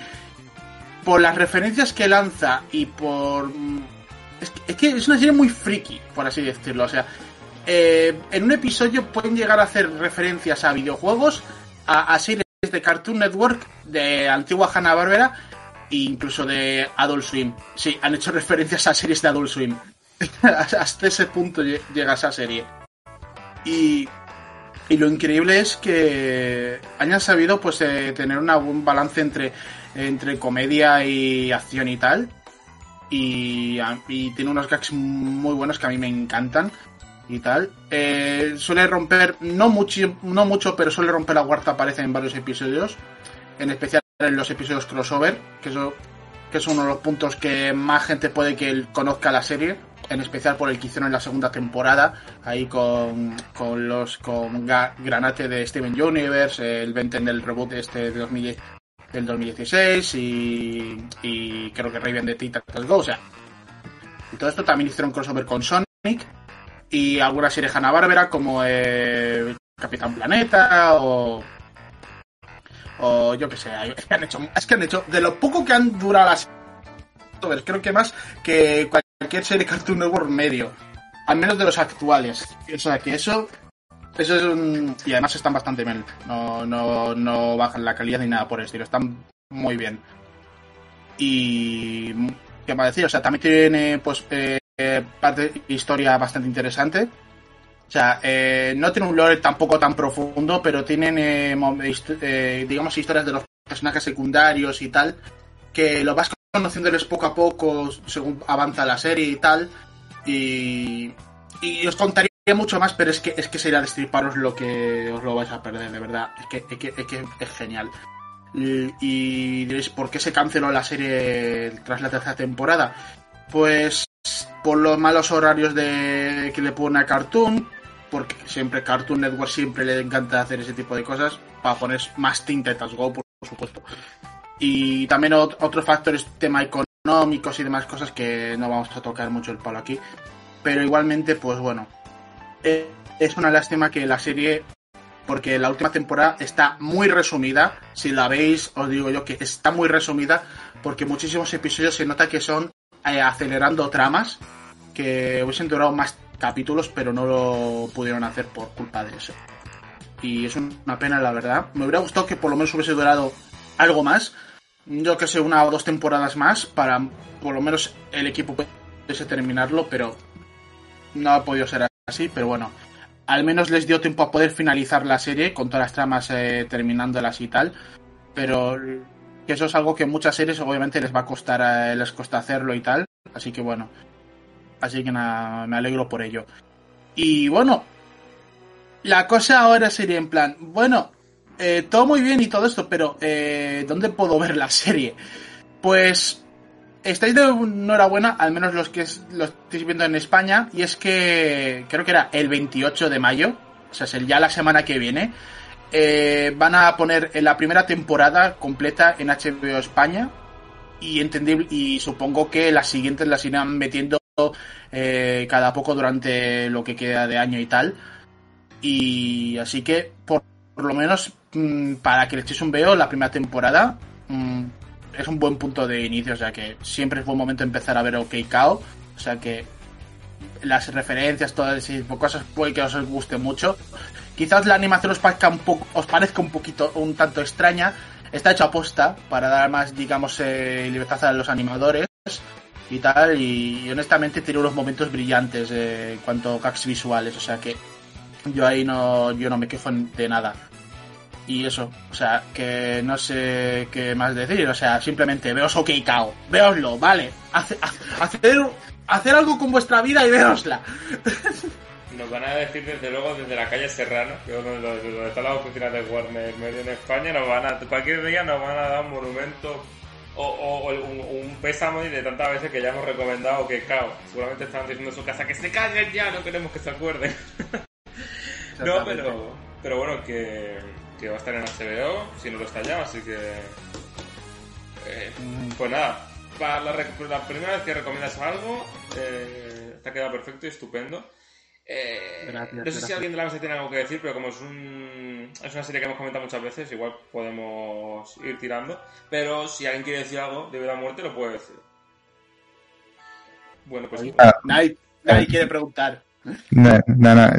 por las referencias que lanza y por mm, es que, es que es una serie muy friki, por así decirlo. O sea, eh, en un episodio pueden llegar a hacer referencias a videojuegos, a, a series de Cartoon Network, de antigua Hanna Barbera incluso de Adult Swim. Sí, han hecho referencias a series de Adult Swim. <laughs> Hasta ese punto lle- llega esa serie. Y, y lo increíble es que hayan sabido pues tener una- un balance entre, entre comedia y acción y tal. Y, y tiene unos gags muy buenos que a mí me encantan y tal. Eh, suele romper, no mucho, no mucho, pero suele romper la cuarta pared en varios episodios. En especial en los episodios crossover, que eso que es uno de los puntos que más gente puede que conozca la serie, en especial por el que hicieron en la segunda temporada, ahí con, con los con Granate de Steven Universe, el Venten del reboot este de 2010, del 2016 y, y creo que Raven de Titans Go, o sea, y todo esto también hicieron crossover con Sonic y alguna serie Hanna Barbera como eh, Capitán Planeta o o yo que sé, han hecho, es que han hecho, de lo poco que han durado las creo que más que cualquier serie Cartoon Network medio, al menos de los actuales. O sea que eso, eso es un, y además están bastante bien, no, no, no bajan la calidad ni nada por el estilo, están muy bien. Y, ¿qué más decir? O sea, también tiene, pues, eh, parte, historia bastante interesante. O sea, eh, no tiene un lore tampoco tan profundo, pero tienen, eh, hist- eh, digamos, historias de los personajes secundarios y tal, que lo vas conociéndoles poco a poco según avanza la serie y tal. Y, y os contaría mucho más, pero es que es que sería destriparos lo que os lo vais a perder, de verdad. Es que es, que, es, que es genial. Y, y diréis, ¿por qué se canceló la serie tras la tercera temporada? Pues por los malos horarios de que le pone a Cartoon, porque siempre Cartoon Network siempre le encanta hacer ese tipo de cosas, para poner más Teen Titans Go, por, supuesto. Y también ot- otros factores, tema económicos y demás cosas que no vamos a tocar mucho el palo aquí. Pero igualmente, pues bueno, eh, es una lástima que la serie, porque la última temporada está muy resumida, si la veis, os digo yo que está muy resumida, porque muchísimos episodios se nota que son eh, acelerando tramas que hubiesen durado más capítulos, pero no lo pudieron hacer por culpa de eso. Y es una pena, la verdad. Me hubiera gustado que por lo menos hubiese durado algo más. Yo que sé, una o dos temporadas más para por lo menos el equipo pudiese terminarlo, pero no ha podido ser así. Pero bueno, al menos les dio tiempo a poder finalizar la serie con todas las tramas eh, terminándolas y tal. Pero que eso es algo que muchas series obviamente les va a costar, eh, les cuesta hacerlo y tal. Así que bueno, así que nada, me alegro por ello. Y bueno, la cosa ahora sería en plan, bueno, eh, todo muy bien y todo esto, pero eh, ¿dónde puedo ver la serie? Pues estáis de enhorabuena, al menos los que lo estáis viendo en España, y es que creo que era el 28 de mayo, o sea, es ya la semana que viene, eh, van a poner la primera temporada completa en HBO España, y entendible, y supongo que las siguientes las irán metiendo eh, cada poco durante lo que queda de año y tal. Y así que, por, por lo menos, mm, para que le echéis un veo, la primera temporada mm, es un buen punto de inicio. O sea que siempre es buen momento empezar a ver OK Kao. O sea que las referencias, todas de cosas, puede que os guste mucho. Quizás la animación os parezca un os parezca un poquito, un tanto extraña. Está hecho a posta para dar más, digamos, eh, libertad a los animadores y tal. Y, honestamente tiene unos momentos brillantes eh, en cuanto a gags visuales. O sea que yo ahí no, yo no me quejo de nada. Y eso, o sea, que no sé qué más decir. O sea, simplemente veos OK Kao, veoslo, vale. Hace- ha- hacer, hacer algo con vuestra vida y veosla. <laughs> Nos van a decir desde luego desde la calle Serrano, que es donde, donde está la oficina de Warner Media en España, nos van a, cualquier día nos van a dar un monumento o, o- o un, un pésamo de tantas veces que ya hemos recomendado que cao. Seguramente están diciendo en su casa que se callen ya, no queremos que se acuerden. <laughs> no, pero, pero bueno, que, que va a estar en HBO, si no lo está ya, así que... eh, pues nada, para la, la primera vez que recomiendas algo, eh, te ha quedado perfecto y estupendo. Eh, Gracias, no sé si alguien de la mesa tiene algo que decir, pero como es, un, es una serie que hemos comentado muchas veces, igual podemos ir tirando. Pero si alguien quiere decir algo de vida o muerte, lo puede decir. Bueno, pues Ah, Nadie, nadie quiere preguntar. No, no, no,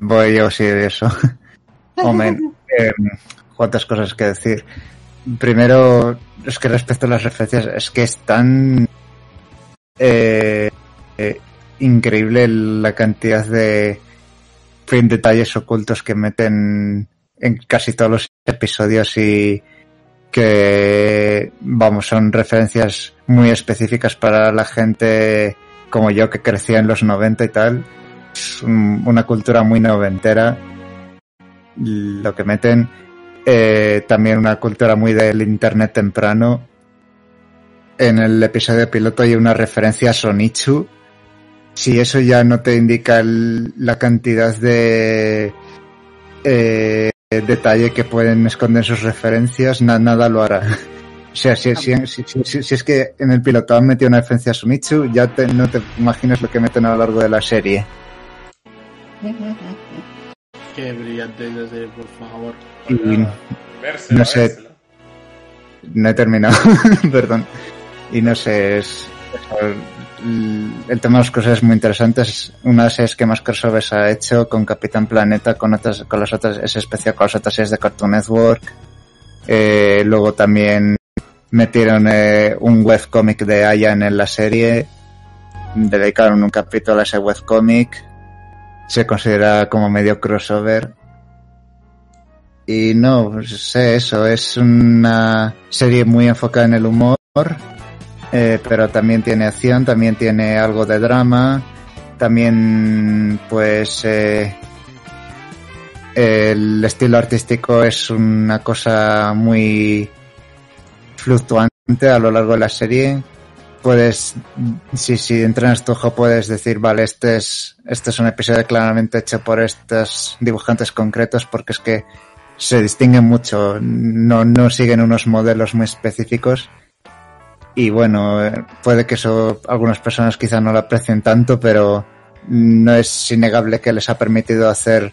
voy yo sí de eso. <laughs> Hombre, eh, cuántas cosas que decir. Primero, es que respecto a las referencias, es que es tan eh, eh, increíble la cantidad de fin, detalles ocultos que meten en casi todos los episodios y que, vamos, son referencias muy específicas para la gente como yo que crecía en los 90 y tal. Es un- una cultura muy noventera. Lo que meten, eh, también una cultura muy del internet temprano. En el episodio piloto hay una referencia a Sonichu. Si eso ya no te indica el- la cantidad de eh, detalle que pueden esconder sus referencias, na- nada lo hará. <laughs> O sea, si, si, si, si- si es que en el piloto han metido una referencia a Sonichu, ya te- no te imaginas lo que meten a lo largo de la serie. <laughs> Qué brillante, desde, por favor. Y vérselo, no sé. vérselo. no he terminado, <laughs> perdón. Y no sé, es, el tema de las cosas es muy interesante. Es una de las series que más crossovers ha hecho con Capitán Planeta, con otras, con las otras, es especial con las otras series de Cartoon Network. Eh, luego también metieron eh, un webcomic de Ayan en la serie. Dedicaron un capítulo a ese webcomic. Se considera como medio crossover. Y no, pues sé eso, es una serie muy enfocada en el humor, eh, pero también tiene acción, también tiene algo de drama, también pues eh, el estilo artístico es una cosa muy fluctuante a lo largo de la serie. Puedes, si, si entrenas tu ojo, puedes decir, vale, este es, este es un episodio claramente hecho por estos dibujantes concretos, porque es que se distinguen mucho, no, no siguen unos modelos muy específicos. Y bueno, eh, puede que eso algunas personas quizá no lo aprecien tanto, pero no es innegable que les ha permitido hacer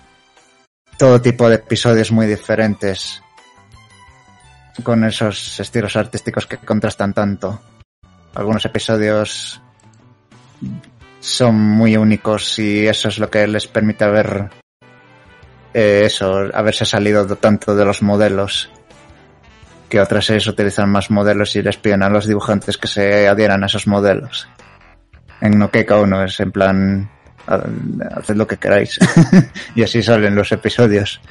todo tipo de episodios muy diferentes con esos estilos artísticos que contrastan tanto. Algunos episodios son muy únicos y eso es lo que les permite ver eh, eso, haberse salido tanto de los modelos que otras series utilizan más modelos y les piden a los dibujantes que se adhieran a esos modelos. En Nokeka uno es en plan ha- haced lo que queráis. <laughs> y así salen los episodios.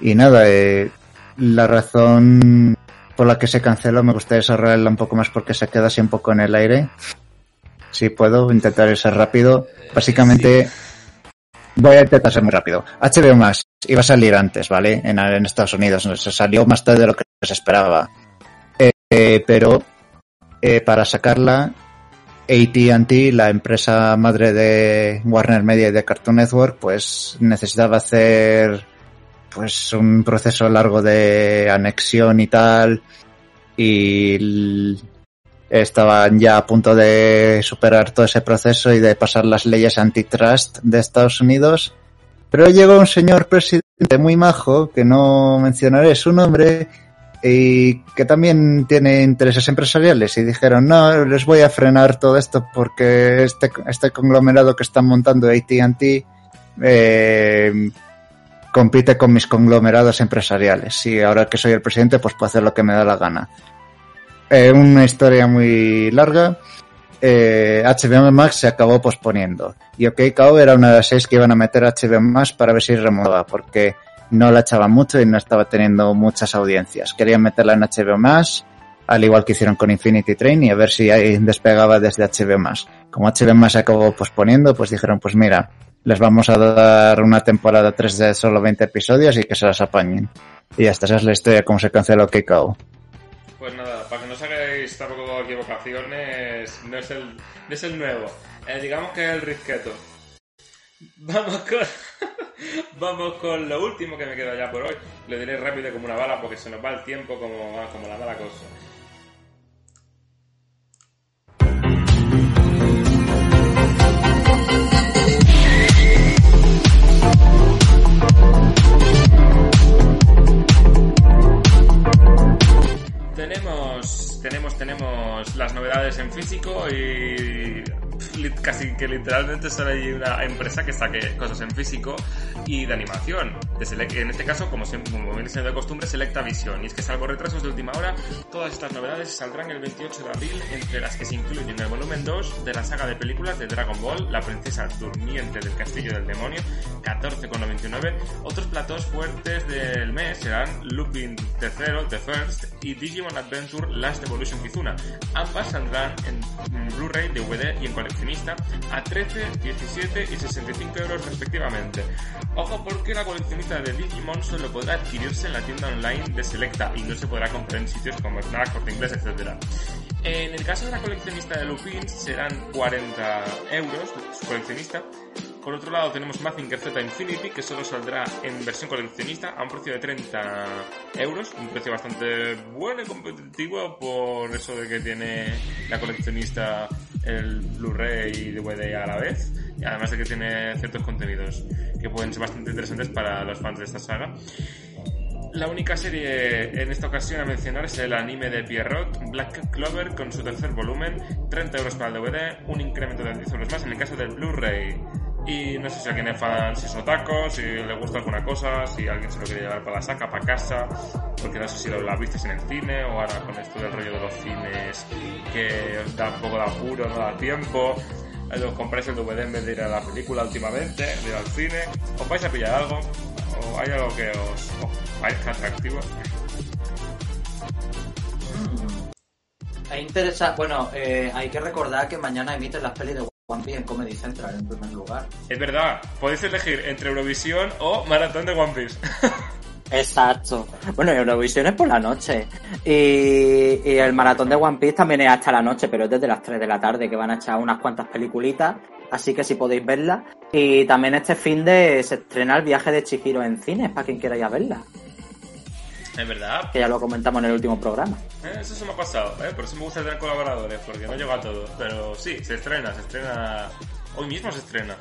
Y nada, eh, la razón por la que se canceló me gustaría desarrollarla un poco más porque se queda así un poco en el aire. Si puedo, intentaré ser rápido. Básicamente, voy a intentar ser muy rápido. HBO Max iba a salir antes, ¿vale? En, Estados Unidos. Se salió más tarde de lo que se esperaba. Eh, pero eh, para sacarla, AT&T, la empresa madre de Warner Media y de Cartoon Network, pues necesitaba hacer pues un proceso largo de anexión y tal y estaban ya a punto de superar todo ese proceso y de pasar las leyes antitrust de Estados Unidos. Pero llegó un señor presidente muy majo, que no mencionaré su nombre, y que también tiene intereses empresariales y dijeron no les voy a frenar todo esto porque este, este conglomerado que están montando AT&T eh, compite con mis conglomerados empresariales y ahora que soy el presidente pues puedo hacer lo que me da la gana Eh, una historia muy larga eh, HBO Max se acabó posponiendo y OK Cow era una de las seis que iban a meter HBO Max para ver si removaba porque no la echaban mucho y no estaba teniendo muchas audiencias. Querían meterla en HBO Max, al igual que hicieron con Infinity Train y a ver si despegaba desde HBO Max. Como HBO Max se acabó posponiendo, pues dijeron, pues mira, les vamos a dar una temporada 3 de solo 20 episodios y que se las apañen. Y hasta esa es la historia cómo se canceló KKO. Pues nada, para que no hagáis tampoco equivocaciones, no es el, es el nuevo. Eh, digamos que es el risqueto. <laughs> Vamos con, <laughs> vamos con lo último que me queda ya por hoy. Lo diré rápido como una bala porque se nos va el tiempo como, como la mala cosa. Tenemos, tenemos, las novedades en físico y casi que literalmente solo hay una empresa que saque cosas en físico y de animación. En este caso, como, siempre, como viene siendo de costumbre, Selecta Visión. Y es que salvo retrasos de última hora, todas estas novedades saldrán el 28 de abril, entre las que se incluyen el volumen 2 de la saga de películas de Dragon Ball, La princesa durmiente del castillo del demonio, 14,99. Otros platos fuertes del mes serán Lupin III, The First, y Digimon Adventure Last Evolution Kizuna. Ambas saldrán en Blu-ray, DVD y en coleccionista a 13, 17 y 65 euros respectivamente. Ojo porque la coleccionista de Digimon solo podrá adquirirse en la tienda online de Selecta y no se podrá comprar en sitios como Snack, Corte Inglés, etc. En el caso de la coleccionista de Lupin serán 40 euros su coleccionista. Por otro lado tenemos Mazinger Z Infinity que solo saldrá en versión coleccionista a un precio de 30 euros, un precio bastante bueno y competitivo por eso de que tiene la coleccionista el Blu-ray y DVD a la vez, además de que tiene ciertos contenidos que pueden ser bastante interesantes para los fans de esta saga. La única serie en esta ocasión a mencionar es el anime de Pierrot, Black Clover, con su tercer volumen, 30 euros para el DVD, un incremento de 10 euros más en el caso del Blu-ray. Y no sé si alguien es fan, si es otaku, si le gusta alguna cosa, si alguien se lo quiere llevar para la saca, para casa, porque no sé si lo la viste en el cine o ahora con esto del rollo de los cines que os da un poco de apuro, no da tiempo. eh, Os compráis el DVD en vez de ir a la película últimamente, de ir al cine, os vais a pillar algo, o hay algo que os, os parezca atractivo. Es interesante. Bueno, eh, hay que recordar que mañana emiten las pelis de One Piece en Comedy Central en primer lugar. Es verdad, podéis elegir entre Eurovisión o Maratón de One Piece. <laughs> Exacto. Bueno, Eurovisión es por la noche. Y, y el maratón de One Piece también es hasta la noche, pero es desde las 3 de la tarde que van a echar unas cuantas peliculitas. Así que si podéis verla. Y también este fin de se estrena el viaje de Chihiro en cines, para quien quiera ir a verla. Es verdad, Que ya lo comentamos en el último programa. Eh, Eso se me ha pasado, ¿eh? por eso me gusta tener colaboradores, porque no llega a todo. Pero sí, se estrena, se estrena. Hoy mismo se estrena.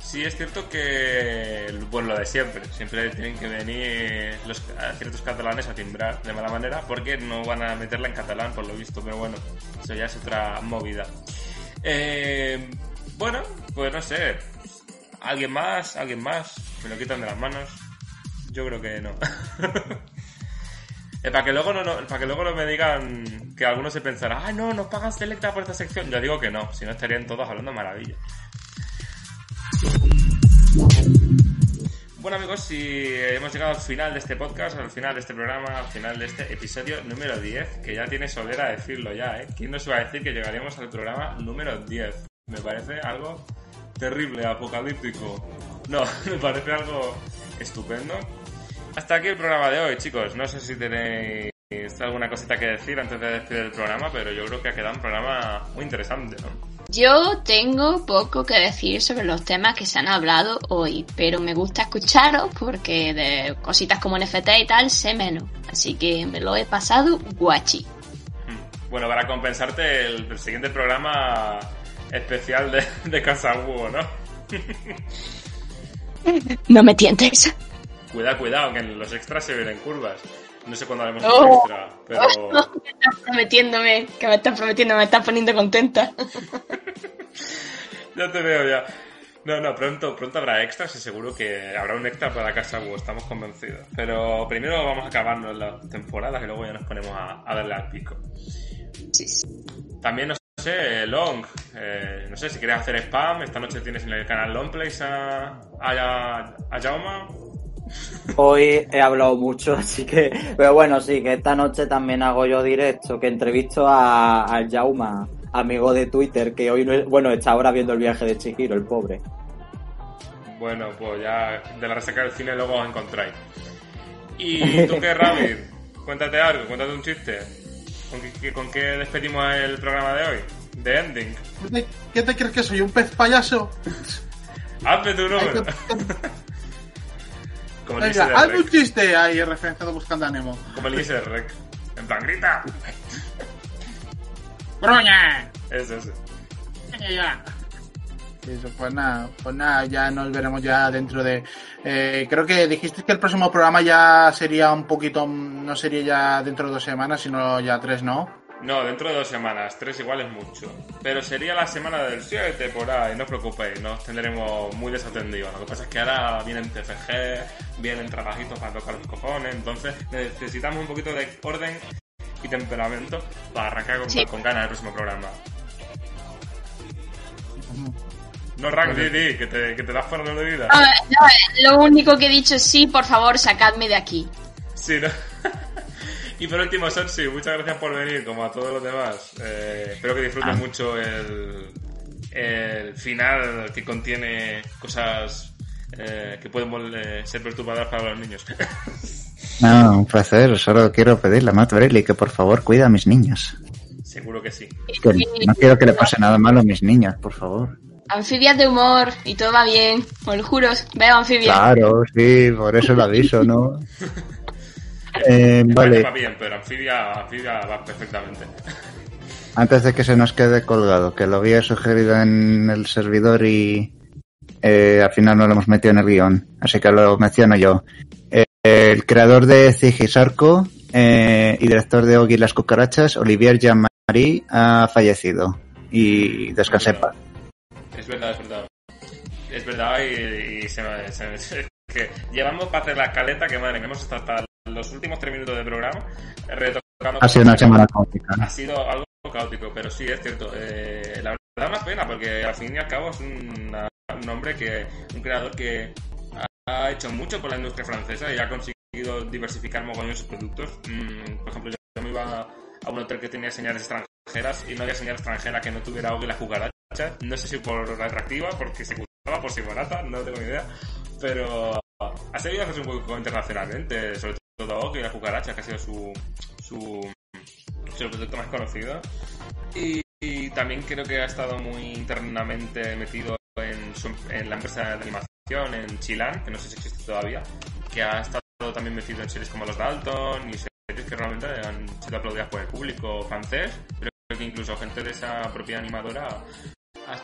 Sí, es cierto que. Pues lo de siempre. Siempre tienen que venir los, a ciertos catalanes a timbrar de mala manera, porque no van a meterla en catalán, por lo visto. Pero bueno, eso ya es otra movida. Eh, bueno, pues no sé. ¿Alguien más? ¿Alguien más? ¿Me lo quitan de las manos? Yo creo que no. <laughs> Eh, para, que luego no, para que luego no me digan que algunos se pensarán, ah, no, nos pagan selecta por esta sección. Yo digo que no, si no estarían todos hablando maravilla. Bueno amigos, si hemos llegado al final de este podcast, al final de este programa, al final de este episodio número 10, que ya tiene solera decirlo ya, ¿eh? ¿Quién nos iba a decir que llegaríamos al programa número 10? Me parece algo terrible, apocalíptico. No, <laughs> me parece algo estupendo. Hasta aquí el programa de hoy, chicos. No sé si tenéis alguna cosita que decir antes de despedir el programa, pero yo creo que ha quedado un programa muy interesante, ¿no? Yo tengo poco que decir sobre los temas que se han hablado hoy, pero me gusta escucharos porque de cositas como NFT y tal sé menos. Así que me lo he pasado guachi. Mm. Bueno, para compensarte, el, el siguiente programa especial de, de Casa Hugo, ¿no? <laughs> No me tientes. Cuidado, cuidado, que en los extras se vienen curvas. No sé cuándo haremos Oh. un extra, pero... <laughs> Me estás prometiéndome, que me estás prometiendo, me estás poniendo contenta. <laughs> Ya te veo ya. No, no, pronto, pronto habrá extras y seguro que habrá un extra para Casa Hugo, estamos convencidos. Pero primero vamos a acabarnos la temporada y luego ya nos ponemos a, a darle al pico. Sí, sí. También, no sé, Long, eh, no sé si quieres hacer spam, esta noche tienes en el canal Longplays a, a, a Jauma. Hoy he hablado mucho, así que. Pero bueno, sí, que esta noche también hago yo directo, que entrevisto a, a Jauma, amigo de Twitter, que hoy no es- Bueno, está ahora viendo el viaje de Chihiro, el pobre. Bueno, pues ya de la resaca del cine luego os encontráis. ¿Y tú qué, Rabbit? <laughs> Cuéntate algo, cuéntate un chiste. ¿Con qué, con qué despedimos el programa de hoy? The Ending. ¿Qué te, qué te crees que soy? ¿Un pez payaso? Hazme tu número. Como el Venga, un chiste ahí referenciado buscando a Nemo. Como el de Rec. En plan, grita. <laughs> ¡Broña! Eso, eso. Eso, pues nada, pues nada, ya nos veremos ya dentro de... eh, creo que dijiste que el próximo programa ya sería un poquito, no sería ya dentro de dos semanas, sino ya tres, ¿no? No, dentro de dos semanas. Tres igual es mucho. Pero sería la semana del 7 por ahí. No os preocupéis, no os tendremos muy desatendidos. Lo que pasa es que ahora vienen TFG, vienen trabajitos para tocar los cojones. Entonces necesitamos un poquito de orden y temperamento para arrancar con, Sí. con ganas el próximo programa. No, Rank, di, di, que te, que te das fuera de vida. A ver, no, lo único que he dicho es sí, por favor, sacadme de aquí. Sí, ¿no? Y por último, Sonsi, muchas gracias por venir, como a todos los demás. Eh, espero que disfruten Ah. mucho el, el final que contiene cosas eh, que pueden eh, ser perturbadoras para los niños. <laughs> No, un placer. Solo quiero pedirle a Matt Brelli que por favor cuida a mis niños. Seguro que sí. Que no quiero que le pase nada malo a mis niños, por favor. Anfibias de humor y todo va bien. Os lo juro, veo anfibias. Claro, sí, por eso lo aviso, ¿no? <laughs> Eh, vale, va bien, pero anfibia, anfibia va perfectamente. antes de que se nos quede colgado, que lo había sugerido en el servidor y eh, al final no lo hemos metido en el guion, así que lo menciono yo. Eh, el creador de Zigisarco eh, y director de Ogi y las cucarachas, Olivier Jean-Marie, ha fallecido y descanse en paz. Es verdad, es verdad. Es verdad y, y se me... se me- <laughs> que llevamos para hacer la escaleta que madre, que hemos estado hasta los últimos tres minutos de programa retocando... Ha sido una semana complicada. Ha sido algo caótico, pero sí, es cierto. Eh, la verdad, una pena, porque al fin y al cabo es una- un hombre que, un creador que ha, hecho mucho por la industria francesa y ha conseguido diversificar mogollón sus productos. Mm, por ejemplo, yo, me iba a un hotel que tenía señales extranjeras y no había señal extranjera que no tuviera Ogi la cucaracha. No sé si por atractiva, porque se gustaba, por si barata, no tengo ni idea. Pero ha seguido hacerse un poco internacionalmente, sobre todo Ogi la cucaracha, que ha sido su, su es el producto más conocido. Y, y también creo que ha estado muy internamente metido en, su- en la empresa de animación, en Chilan, que no sé si existe todavía, que ha estado también metido en series como Los Dalton y series que realmente han sido aplaudidas por el público francés. Creo que incluso gente de esa propia animadora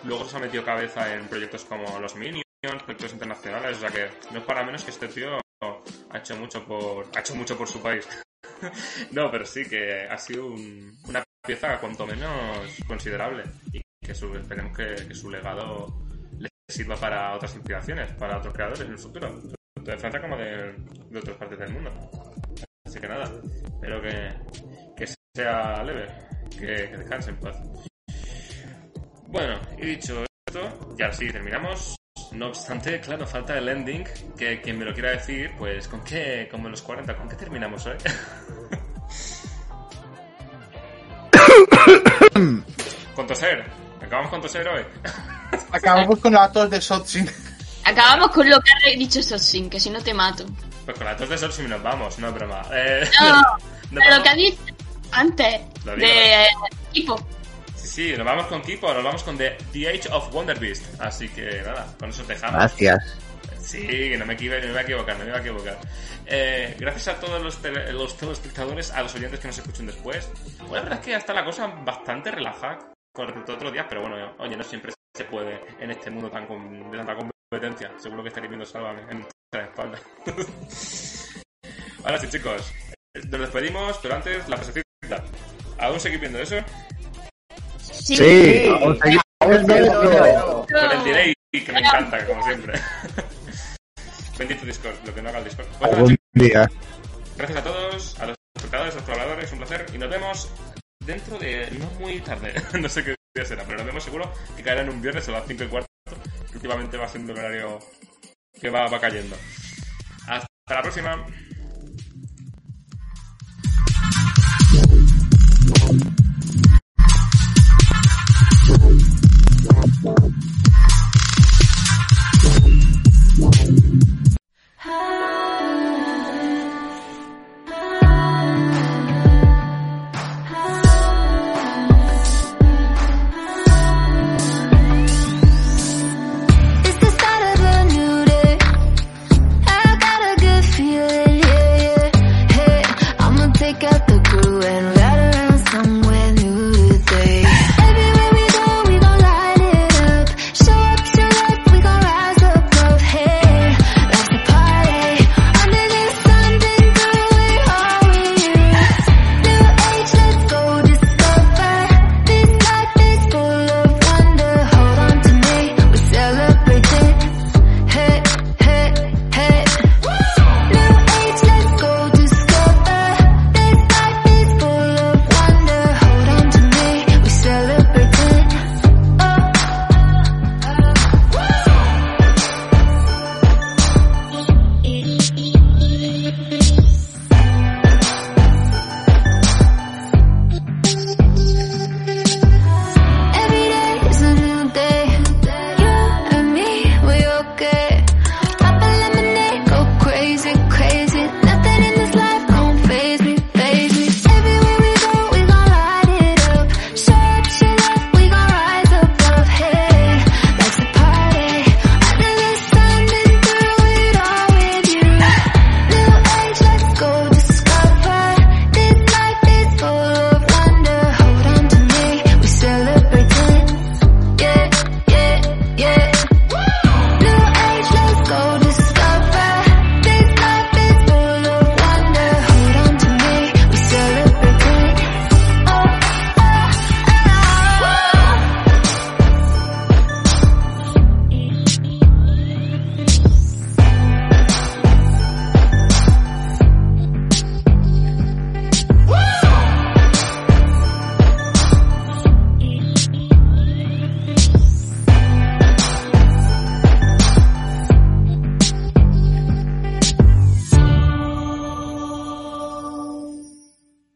luego se ha metido cabeza en proyectos como Los Minions, proyectos internacionales, o sea que no es para menos que este tío ha hecho mucho por, ha hecho mucho por su país. <laughs> No, pero sí que ha sido un- una pieza cuanto menos considerable y que su- esperemos que, su legado le sirva para otras inspiraciones, para otros creadores en el futuro, tanto de Francia como de, de otras partes del mundo. Así que nada, espero que, que sea leve, que, que descanse en paz. Bueno, y dicho esto, ya sí terminamos. No obstante, claro, falta el ending, que quien me lo quiera decir, pues con qué, como en los 40, ¿con qué terminamos hoy? <coughs> con toser. Acabamos con toser hoy. <laughs> Acabamos con la tos de Sotsin. Acabamos con lo que ha dicho Sotsin, que si no te mato. Pues con la tos de sol si nos vamos, no es broma. Eh, No, <laughs> pero lo que ha dicho antes Lo digo. de equipo. Sí, nos vamos con Kipo, nos vamos con The, The Age of Wonder Beast. Así que nada, con eso os dejamos. Gracias. Sí, que no me, equivoco, no me iba a equivocar, no me iba a equivocar. Eh, gracias a todos los, tele- los telespectadores, a los oyentes que nos escuchen después. Bueno, la verdad es que está la cosa bastante relajada con respecto a otros días, pero bueno, oye, no siempre se puede en este mundo tan con- de tanta competencia. Seguro que estaréis viendo Sálvame en <laughs> la espalda. Ahora sí, chicos, nos despedimos, pero antes la presentación. ¿Aún seguís viendo eso? Sí. Sí, vamos a ir. Con el delay que me encanta, como siempre. <laughs> Bendito Discord, lo que no haga el Discord. Nada, Algún día. Gracias a todos, a los espectadores, a los colaboradores, un placer. Y nos vemos dentro de no muy tarde. <laughs> no sé qué día será, pero nos vemos seguro que caerá en un viernes a las 5 y cuarto. que Últimamente va siendo el horario que va, va cayendo. Hasta la próxima.